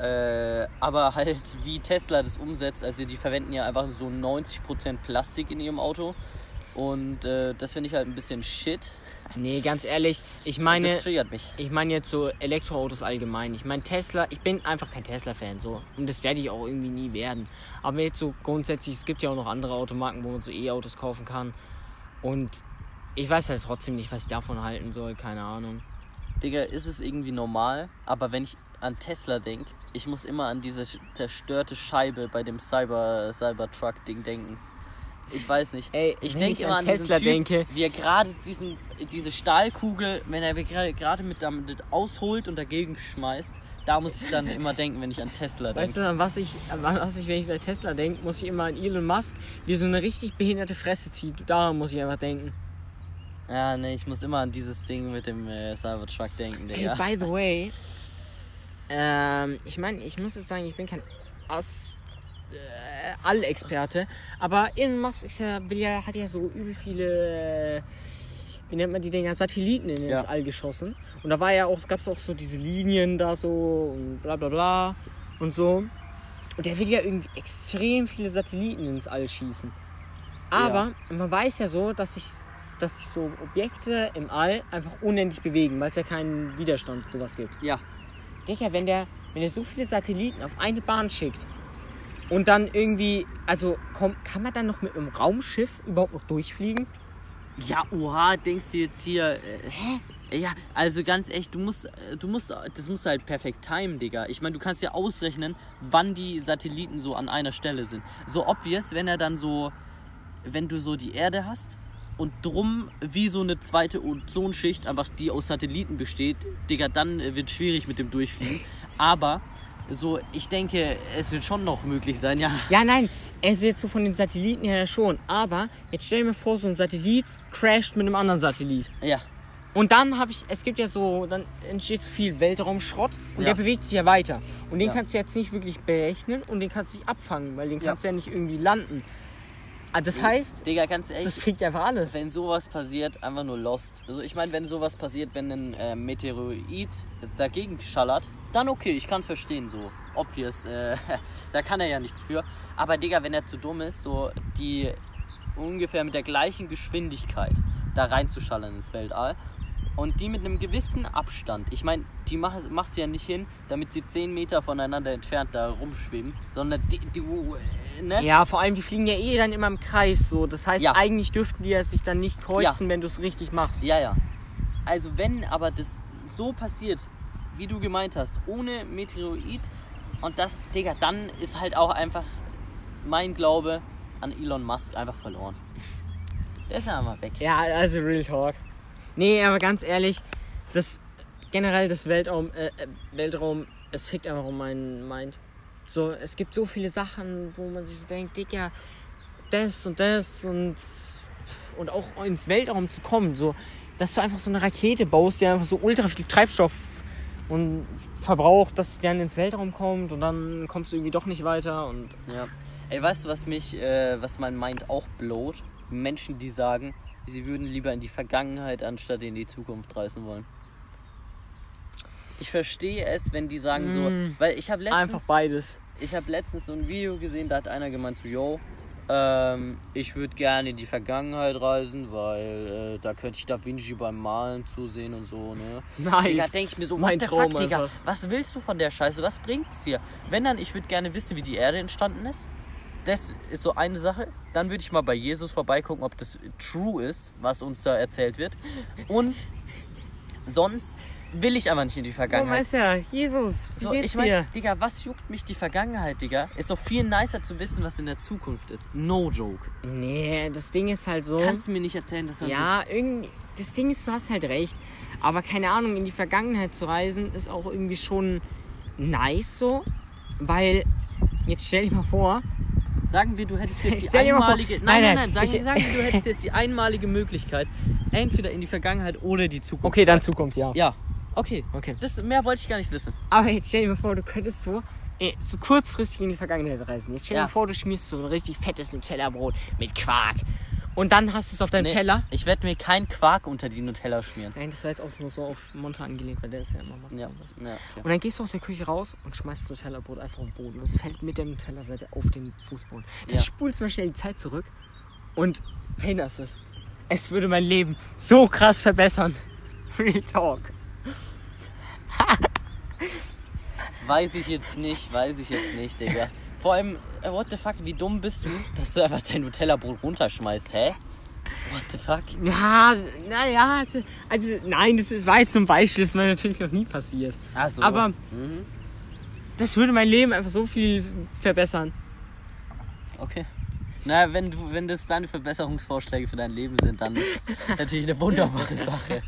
Äh, aber halt, wie Tesla das umsetzt, also die verwenden ja einfach so 90% Plastik in ihrem Auto. Und äh, das finde ich halt ein bisschen shit. Nee, ganz ehrlich, ich meine. das triggert mich. Ich meine jetzt so Elektroautos allgemein. Ich meine Tesla, ich bin einfach kein Tesla-Fan so. Und das werde ich auch irgendwie nie werden. Aber jetzt so grundsätzlich, es gibt ja auch noch andere Automarken, wo man so E-Autos kaufen kann. Und ich weiß halt trotzdem nicht, was ich davon halten soll, keine Ahnung. Digga, ist es irgendwie normal, aber wenn ich an Tesla denke, ich muss immer an diese zerstörte Scheibe bei dem Cyber Cybertruck-Ding denken. Ich weiß nicht. Ey, ich wenn denke immer an an Tesla diesen typ, denke- wie er gerade diesen diese Stahlkugel, wenn er gerade mit damit ausholt und dagegen schmeißt, da muss ich dann *laughs* immer denken, wenn ich an Tesla Weißt denke. du, an was ich, an was ich, wenn ich bei Tesla denke, muss ich immer an Elon Musk, wie so eine richtig behinderte Fresse zieht. Daran muss ich einfach denken. Ja, nee, ich muss immer an dieses Ding mit dem äh, Cybertruck denken, Digga. by the way, *laughs* ähm, ich meine, ich muss jetzt sagen, ich bin kein Ass, äh, Allexperte, aber Elon Musk ist ja, will ja, hat ja so übel viele, äh, wie nennt man die Dinger, Satelliten in Ja. ins All geschossen. Und da war ja auch, gab es auch so diese Linien da so und bla bla bla und so. Und der will ja irgendwie extrem viele Satelliten ins All schießen. Aber man weiß ja so, dass sich dass sich so Objekte im All einfach unendlich bewegen, weil es ja keinen Widerstand und sowas gibt. Ja. Digga, wenn der, wenn der so viele Satelliten auf eine Bahn schickt und dann irgendwie, also komm, kann man dann noch mit einem Raumschiff überhaupt noch durchfliegen? Ja, oha, denkst du jetzt hier. Äh, hä? Ja, also ganz echt, du musst, äh, du musst, das musst du halt perfekt timen, Digga. Ich meine, du kannst ja ausrechnen, wann die Satelliten so an einer Stelle sind. So obvious, wenn er dann so, wenn du so die Erde hast und drum wie so eine zweite Ozonschicht, einfach die aus Satelliten besteht, Digga, dann äh, wird schwierig mit dem Durchfliegen. Aber so, ich denke, es wird schon noch möglich sein, ja. Ja, nein, er ist jetzt so von den Satelliten her schon. Aber jetzt stell dir mir vor, so ein Satellit crasht mit einem anderen Satellit. Ja, Und dann habe ich, es gibt ja so, dann entsteht so viel Weltraumschrott und Ja. der bewegt sich ja weiter. Und den Ja. kannst du jetzt nicht wirklich berechnen und den kannst du nicht abfangen, weil den Ja. kannst du ja nicht irgendwie landen. Ah, Das heißt, Digga, ganz ehrlich. das fliegt einfach alles. wenn sowas passiert, einfach nur lost. Also ich meine, wenn sowas passiert, wenn ein äh, Meteoroid dagegen schallert, dann okay, ich kann es verstehen, so. Obvious, äh, *laughs* da kann er ja nichts für. Aber Digga, wenn er zu dumm ist, so die ungefähr mit der gleichen Geschwindigkeit da reinzuschallern ins Weltall. Und die mit einem gewissen Abstand. Ich meine, die mach, machst du ja nicht hin, damit sie 10 Meter voneinander entfernt da rumschwimmen, sondern die, die äh, ne? Ja, vor allem, die fliegen ja eh dann immer im Kreis so. Das heißt, Ja. eigentlich dürften die ja sich dann nicht kreuzen, wenn du es richtig machst. Ja, ja. Also wenn aber das so passiert, wie du gemeint hast, ohne Meteorit und das, Digga, dann ist halt auch einfach mein Glaube an Elon Musk einfach verloren. *laughs* Der ist ja einfach weg. Ja, also Real Talk. Nee, aber ganz ehrlich, das generell das Weltraum, äh, äh, Weltraum, es fickt einfach um meinen Mind. So, es gibt so viele Sachen, wo man sich so denkt, Digga, das und das und und auch ins Weltraum zu kommen, so, dass du einfach so eine Rakete baust, die einfach so ultra viel Treibstoff und verbraucht, dass die dann ins Weltraum kommt und dann kommst du irgendwie doch nicht weiter und Ja. Ey, weißt du, was mich, äh, was mein Mind auch blowt? Menschen, die sagen, sie würden lieber in die Vergangenheit anstatt in die Zukunft reisen wollen. Ich verstehe es, wenn die sagen Mm. so, weil ich habe einfach letztens, beides. ich habe letztens so ein Video gesehen, da hat einer gemeint so, yo, ähm, ich würde gerne in die Vergangenheit reisen, weil äh, da könnte ich Da Vinci beim Malen zusehen und so, ne? Nice. Digga, denke ich mir so, Mein Traum fuck, Digga, einfach. was willst du von der Scheiße? Was bringt's dir? Wenn dann, ich würde gerne wissen, wie die Erde entstanden ist. Das ist so eine Sache. Dann würde ich mal bei Jesus vorbeigucken, ob das true ist, was uns da erzählt wird. Und sonst will ich aber nicht in die Oh, Vergangenheit. Meister, Jesus, wie So, geht's ich meine, dir? Digga, was juckt mich die Vergangenheit, Digga? Ist doch viel nicer zu wissen, was in der Zukunft ist. No joke. Nee, das Ding ist halt so. Kannst du mir nicht erzählen, dass dann ja, irgendwie. Das Ding ist, du hast halt recht. Aber keine Ahnung, in die Vergangenheit zu reisen, ist auch irgendwie schon nice so. Weil, jetzt stell dir mal vor, so, sagen wir, du hättest *laughs* jetzt die einmalige. Nein, Nein, nein, nein. Sagen, ich- sagen wir, du *laughs* hättest jetzt die einmalige Möglichkeit, entweder in die Vergangenheit oder die Zukunft. okay, dann. Zukunft, ja. Ja, okay. Okay. Das, mehr wollte ich gar nicht wissen. Aber jetzt stell dir mal vor, du könntest so, eh, so kurzfristig in die Vergangenheit reisen. Jetzt stell dir Ja. mal vor, du schmierst so ein richtig fettes Nutella-Brot mit Quark. Und dann hast du es auf deinem Nee, Teller. Ich werde mir keinen Quark unter die Nutella schmieren. Nein, das war jetzt auch nur so auf Monta angelegt, weil der ist ja immer macht Ja, sowas. ja, Und dann gehst du aus der Küche raus und schmeißt das Nutella-Brot einfach auf den Boden. Und es fällt mit der Nutella-Seite auf den Fußboden. Dann Ja. spulst du mal schnell die Zeit zurück und verhinderst es. Es würde mein Leben so krass verbessern. *laughs* Real Talk. Weiß ich jetzt nicht, weiß ich jetzt nicht, Digga. *laughs* Vor allem, äh, what the fuck, wie dumm bist du, dass du einfach dein Nutella-Brot runterschmeißt, hä? What the fuck? Ja, naja, also nein, das ist, war jetzt zum Beispiel, das ist mir natürlich noch nie passiert. Ach so. Aber Mhm. das würde mein Leben einfach so viel verbessern. Okay. Na, wenn, du, wenn das deine Verbesserungsvorschläge für dein Leben sind, dann ist es natürlich eine wunderbare *laughs* Sache.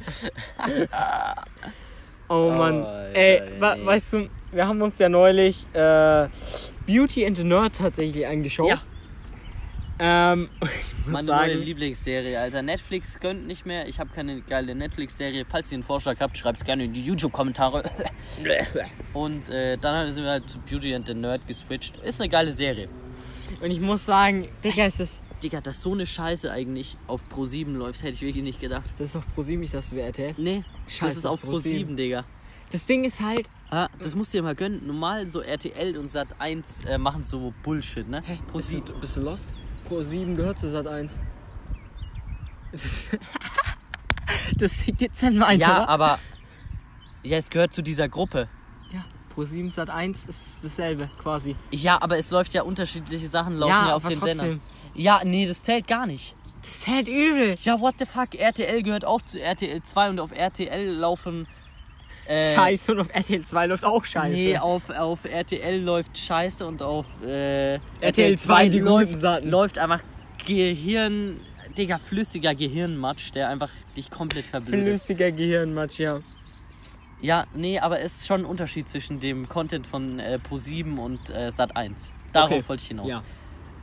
Oh Mann. Oh, Ey, wa- weißt du, wir haben uns ja neulich äh, Beauty and the Nerd tatsächlich angeschaut. Ja. Ähm, *laughs* ich muss Meine sagen, neue Lieblingsserie, Alter. Netflix gönnt nicht mehr. Ich habe keine geile Netflix-Serie. Falls ihr einen Vorschlag habt, schreibt es gerne in die YouTube-Kommentare. *laughs* Und äh, dann sind wir halt zu Beauty and the Nerd geswitcht. Ist eine geile Serie. und ich muss sagen, Digga, ist das, Digga, dass so eine Scheiße eigentlich auf Pro7 läuft, hätte ich wirklich nicht gedacht. das ist auf ProSieben nicht das WRT. Nee, Scheiße, das ist auf Pro7. Pro7, Digga. Das Ding ist halt, Ah, das musst du dir mal gönnen. Normal so RTL und Sat1 äh, machen so Bullshit, ne? hä, bist, Pro7. du, bist du lost? Pro7 gehört zu Sat 1. *laughs* Das, das jetzt an meinen, Ja, oder? aber. *laughs* Ja, es gehört zu dieser Gruppe. Ja, Pro7 Sat 1 ist dasselbe quasi. Ja, aber es läuft ja unterschiedliche Sachen, laufen ja, auf aber den trotzdem. Sendern. Ja, nee, das zählt gar nicht. Das ist halt übel. Ja, what the fuck? RTL gehört auch zu RTL 2 und auf RTL laufen. Äh, Scheiße, und auf RTL 2 läuft auch Scheiße. Nee, auf, auf RTL läuft Scheiße und auf äh, RTL 2 die läuft, läuft einfach Gehirn, Digga, flüssiger Gehirnmatsch, der einfach dich komplett verblödet. Flüssiger Gehirnmatsch, ja. Ja, nee, aber es ist schon ein Unterschied zwischen dem Content von äh, Pro7 und äh, Sat1. Darauf Okay. wollte ich hinaus. Ja.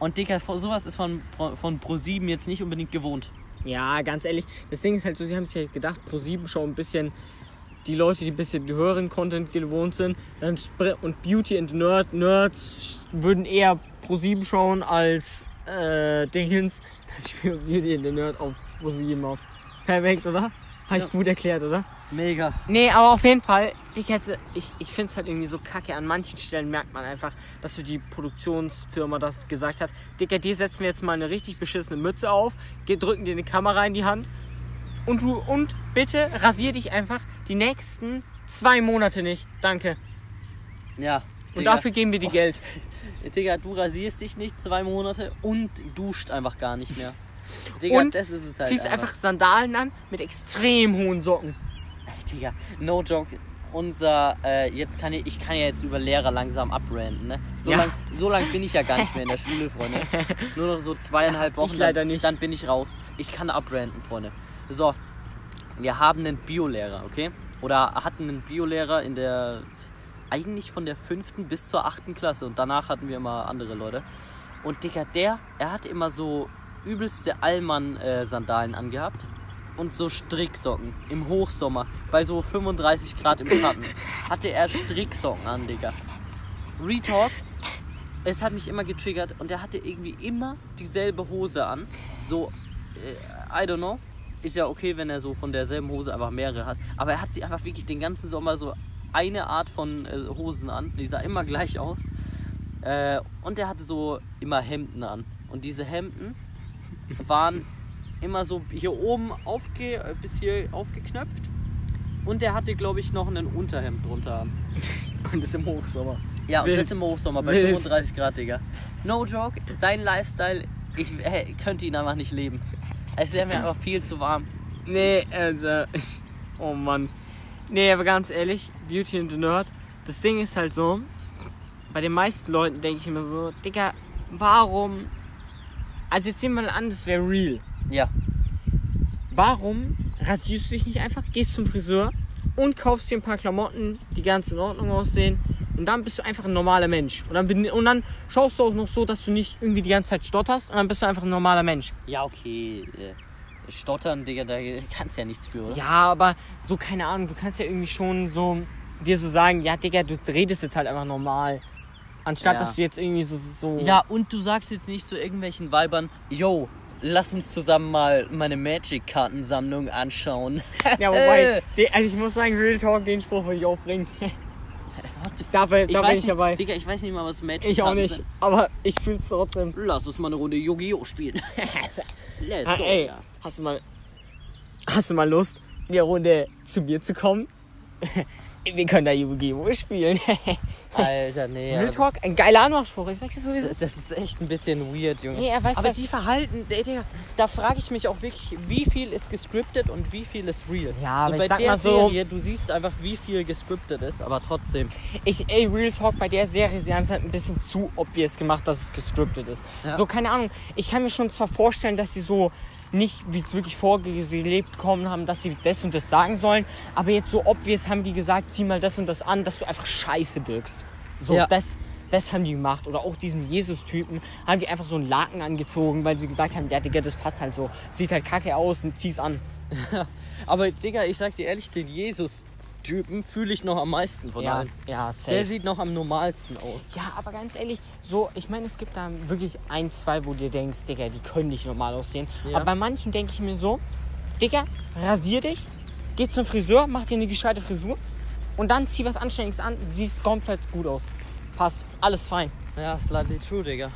Und Digga, sowas ist von, Pro- von Pro7 jetzt nicht unbedingt gewohnt. Ja, ganz ehrlich, das Ding ist halt so, sie haben sich halt gedacht, Pro7 schon ein bisschen die Leute, die ein bisschen höheren Content gewohnt sind, dann und Beauty and Nerd, Nerds würden eher Pro7 schauen als äh, Dingens. *laughs* Das Spiel Beauty and the Nerd auf Pro7 auf. Perfekt, oder? Habe ich Ja. gut erklärt, oder? Mega. Nee, aber auf jeden Fall, Digga, ich, ich finde es halt irgendwie so kacke. An manchen Stellen merkt man einfach, dass so die Produktionsfirma das gesagt hat. Digga, dir setzen wir jetzt mal eine richtig beschissene Mütze auf, drücken dir eine Kamera in die Hand und du, und bitte rasier dich einfach die nächsten zwei Monate nicht. Danke. Ja. Und Digga. dafür geben wir die Geld. *laughs* Digga, du rasierst dich nicht zwei Monate und duscht einfach gar nicht mehr. Digga, Und das ist es halt. Ziehst einfach Sandalen an mit extrem hohen Socken. Digga, no joke. Unser, äh, jetzt kann ich, ich kann ja jetzt über Lehrer langsam abranden, ne? So Ja. lang, so lang bin ich ja gar nicht mehr in der *laughs* Schule, Freunde. Nur noch so zweieinhalb Wochen. Ich leider dann, nicht. Dann bin ich raus. Ich kann abranden, Freunde. So, wir haben einen Biolehrer, okay? Oder hatten einen Biolehrer in der, eigentlich von der fünften bis zur achten Klasse und danach hatten wir immer andere Leute. Und Digga, der, er hatte immer so übelste Allmann-Sandalen angehabt und so Stricksocken im Hochsommer bei so 35 Grad im Schatten. Hatte er Stricksocken an, Digga. Retalk, es hat mich immer getriggert und er hatte irgendwie immer dieselbe Hose an. So, äh, I don't know. Ist ja okay, wenn er so von derselben Hose einfach mehrere hat. Aber er hat sie einfach wirklich den ganzen Sommer so eine Art von äh, Hosen an. Die sah immer gleich aus. Äh, und er hatte so immer Hemden an. Und diese Hemden waren immer so hier oben aufge, äh, bis hier aufgeknöpft. Und er hatte, glaube ich, noch ein Unterhemd drunter. *laughs* Und das im Hochsommer. Ja, und Wild. das im Hochsommer bei Wild. 35 Grad, Digga. No joke, sein Lifestyle, ich äh, könnte ihn einfach nicht leben. Es wäre mir einfach viel zu warm. Nee, also. Ich, oh Mann. Nee, aber ganz ehrlich, Beauty and the Nerd. Das Ding ist halt so, bei den meisten Leuten denke ich immer so, Digga, warum. Also jetzt nehmen wir mal an, das wäre real. Ja, Warum rasierst du dich nicht einfach, gehst zum Friseur und kaufst dir ein paar Klamotten, die ganz in Ordnung aussehen. Und dann bist du einfach ein normaler Mensch. Und dann, bin, und dann schaust du auch noch so, dass du nicht irgendwie die ganze Zeit stotterst. Und dann bist du einfach ein normaler Mensch. ja, okay. Äh, stottern, Digga, da kannst du ja nichts für, oder? Ja, aber so, keine Ahnung, du kannst ja irgendwie schon so dir so sagen, ja, Digga, du redest jetzt halt einfach normal. Anstatt Ja. dass du jetzt irgendwie so. so Ja, und du sagst jetzt nicht zu irgendwelchen Weibern, yo, lass uns zusammen mal meine Magic-Kartensammlung anschauen. ja wobei, *laughs* die, also ich muss sagen, Real Talk, den Spruch würde ich auch bringen. *laughs* da bin, Ich da bin weiß ich nicht, dabei. Digga, ich weiß nicht mal, was Magic Ich auch nicht, sind. aber ich fühl's trotzdem. Lass uns mal eine Runde Yu-Gi-Oh! spielen. *laughs* Let's Ah, go, ey, hast du mal. Hast du mal Lust, in der Runde zu mir zu kommen? Wir können da Yu-Gi-Oh! spielen. *laughs* Alter, nee. Real Talk, ein geiler Anmachspruch. Ich sag's dir sowieso. Das, ist echt ein bisschen weird, Junge. Nee, er weiß Aber was. die Verhalten, ey, Digga, da frage ich mich auch wirklich, wie viel ist gescriptet und wie viel ist real. Ja, aber so ich bei sag der mal so- Serie, du siehst einfach, wie viel gescriptet ist, aber trotzdem. Ich, ey, Real Talk bei der Serie, sie haben es halt ein bisschen zu obvious gemacht, dass es gescriptet ist. Ja. So, keine Ahnung. Ich kann mir schon zwar vorstellen, dass sie so nicht, wie es wirklich vorgelebt bekommen haben, dass sie das und das sagen sollen, aber jetzt so obvious haben die gesagt, zieh mal das und das an, dass du einfach scheiße wirkst. So, Ja. das, das haben die gemacht. Oder auch diesem Jesus-Typen haben die einfach so einen Laken angezogen, weil sie gesagt haben, ja, Digga, das passt halt so. Sieht halt kacke aus und zieh's an. *laughs* Aber, Digga, ich sag dir ehrlich, den Jesus-Typen fühle ich noch am meisten von Ja, allen. ja, safe. Der sieht noch am normalsten aus. Ja, aber ganz ehrlich, so, ich meine, es gibt da wirklich ein, zwei, wo du dir denkst, Digga, die können nicht normal aussehen. Ja. Aber bei manchen denke ich mir so, Digga, rasier dich, geh zum Friseur, mach dir eine gescheite Frisur und dann zieh was Anständiges an, siehst komplett gut aus. Passt, alles fein. Ja, slightly true, Digga.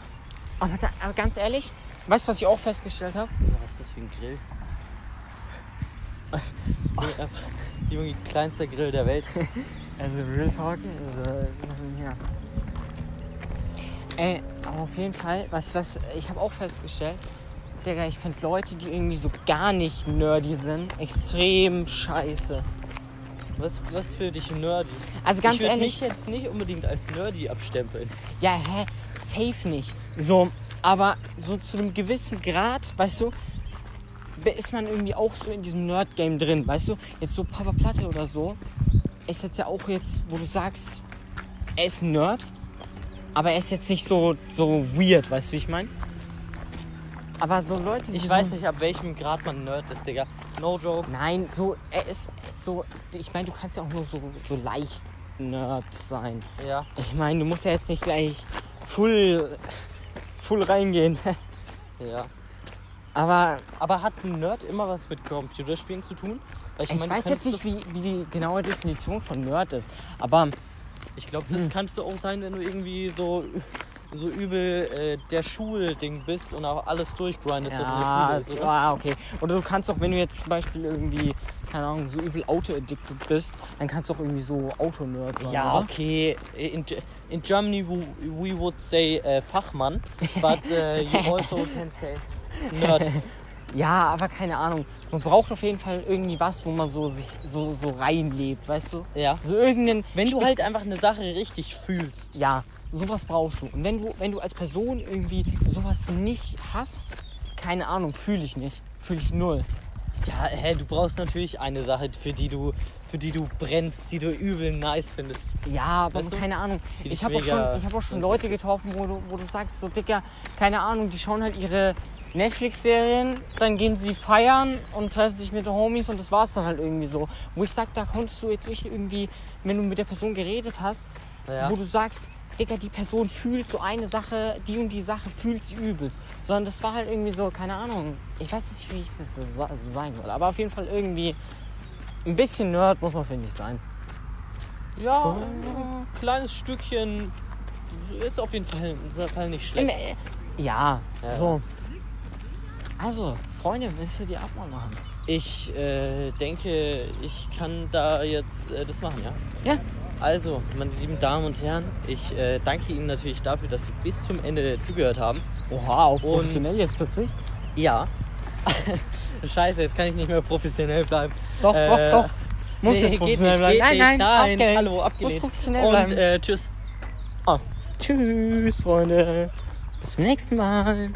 Aber, aber ganz ehrlich, weißt du, was ich auch festgestellt habe? Was ist das für ein Grill? *laughs* Junge, kleinster Grill der Welt. *laughs* Also Real Talk ist äh, ja. Ey, aber auf jeden Fall, was, was, ich habe auch festgestellt, Digga, ich finde Leute, die irgendwie so gar nicht nerdy sind, extrem scheiße. Was, was für dich nerdy? Also ganz ich ehrlich, mich jetzt nicht unbedingt als nerdy abstempeln. ja, hä, safe nicht. So, aber so zu einem gewissen Grad, weißt du, ist man irgendwie auch so in diesem Nerd-Game drin, weißt du? Jetzt so Papa Platte oder so, ist jetzt ja auch jetzt, wo du sagst, er ist ein Nerd, aber er ist jetzt nicht so, so weird, weißt du, wie ich meine? Aber so Leute, die Ich so, weiß nicht, ab welchem Grad man Nerd ist, Digga. No joke. Nein, so, er ist so, ich meine, du kannst ja auch nur so, so leicht Nerd sein. Ja. Ich meine, du musst ja jetzt nicht gleich full, full reingehen. *laughs* Ja. Aber Aber hat ein Nerd immer was mit Computerspielen zu tun? Weil ich, meine, du weiß jetzt nicht, wie, wie die genaue Definition von Nerd ist. Aber Ich glaube, das Hm. kannst du auch sein, wenn du irgendwie so, so übel äh, der Schulding bist und auch alles durchgrindest, was in der ja, Schule ist, oder? ah, okay. Oder du kannst auch, wenn du jetzt zum Beispiel irgendwie, keine Ahnung, so übel Auto-addicted bist, dann kannst du auch irgendwie so Auto-Nerd sein. Ja, oder? okay. In, in Germany we, we would say äh, Fachmann, but äh, you *laughs* also can say Nerd. *laughs* Ja, aber keine Ahnung. Man braucht auf jeden Fall irgendwie was, wo man so sich so, so reinlebt, weißt du? Ja. So irgendeinen. Wenn du halt einfach eine Sache richtig fühlst. Ja, sowas brauchst du. Und wenn du, wenn du als Person irgendwie sowas nicht hast, keine Ahnung, fühle ich nicht. Fühle ich null. Ja, hä, du brauchst natürlich eine Sache, für die du, für die du brennst, die du übel nice findest. Ja, aber Weißt du, keine Ahnung. Ich habe auch schon, ich hab auch schon Leute getroffen, wo du, wo du sagst, so Dicker, keine Ahnung, die schauen halt ihre Netflix-Serien, dann gehen sie feiern und treffen sich mit den Homies und das war's dann halt irgendwie so. Wo ich sag, da konntest du jetzt nicht irgendwie, wenn du mit der Person geredet hast, Ja. wo du sagst, Digga, die Person fühlt so eine Sache, die und die Sache fühlt sie übelst. Sondern das war halt irgendwie so, keine Ahnung, ich weiß nicht, wie ich das so, sagen soll, aber auf jeden Fall irgendwie ein bisschen Nerd muss man, finde ich, sein. Ja, ein kleines Stückchen ist auf jeden Fall, Fall nicht schlecht. äh, ja, Ja. so. Also, Freunde, willst du die Abmord machen? Ich äh, denke, ich kann da jetzt äh, das machen, ja? Ja. Also, meine lieben Damen und Herren, ich äh, danke Ihnen natürlich dafür, dass Sie bis zum Ende zugehört haben. Oha, auf Und- professionell jetzt plötzlich? Ja. *laughs* Scheiße, jetzt kann ich nicht mehr professionell bleiben. Doch, Äh, doch, doch. Muss nee, jetzt professionell nicht, bleiben. nein, nein, nein, abgelehnt. hallo, Muss abgelehnt. professionell Und bleiben. äh, tschüss. Tschüss, Freunde. Bis zum nächsten Mal.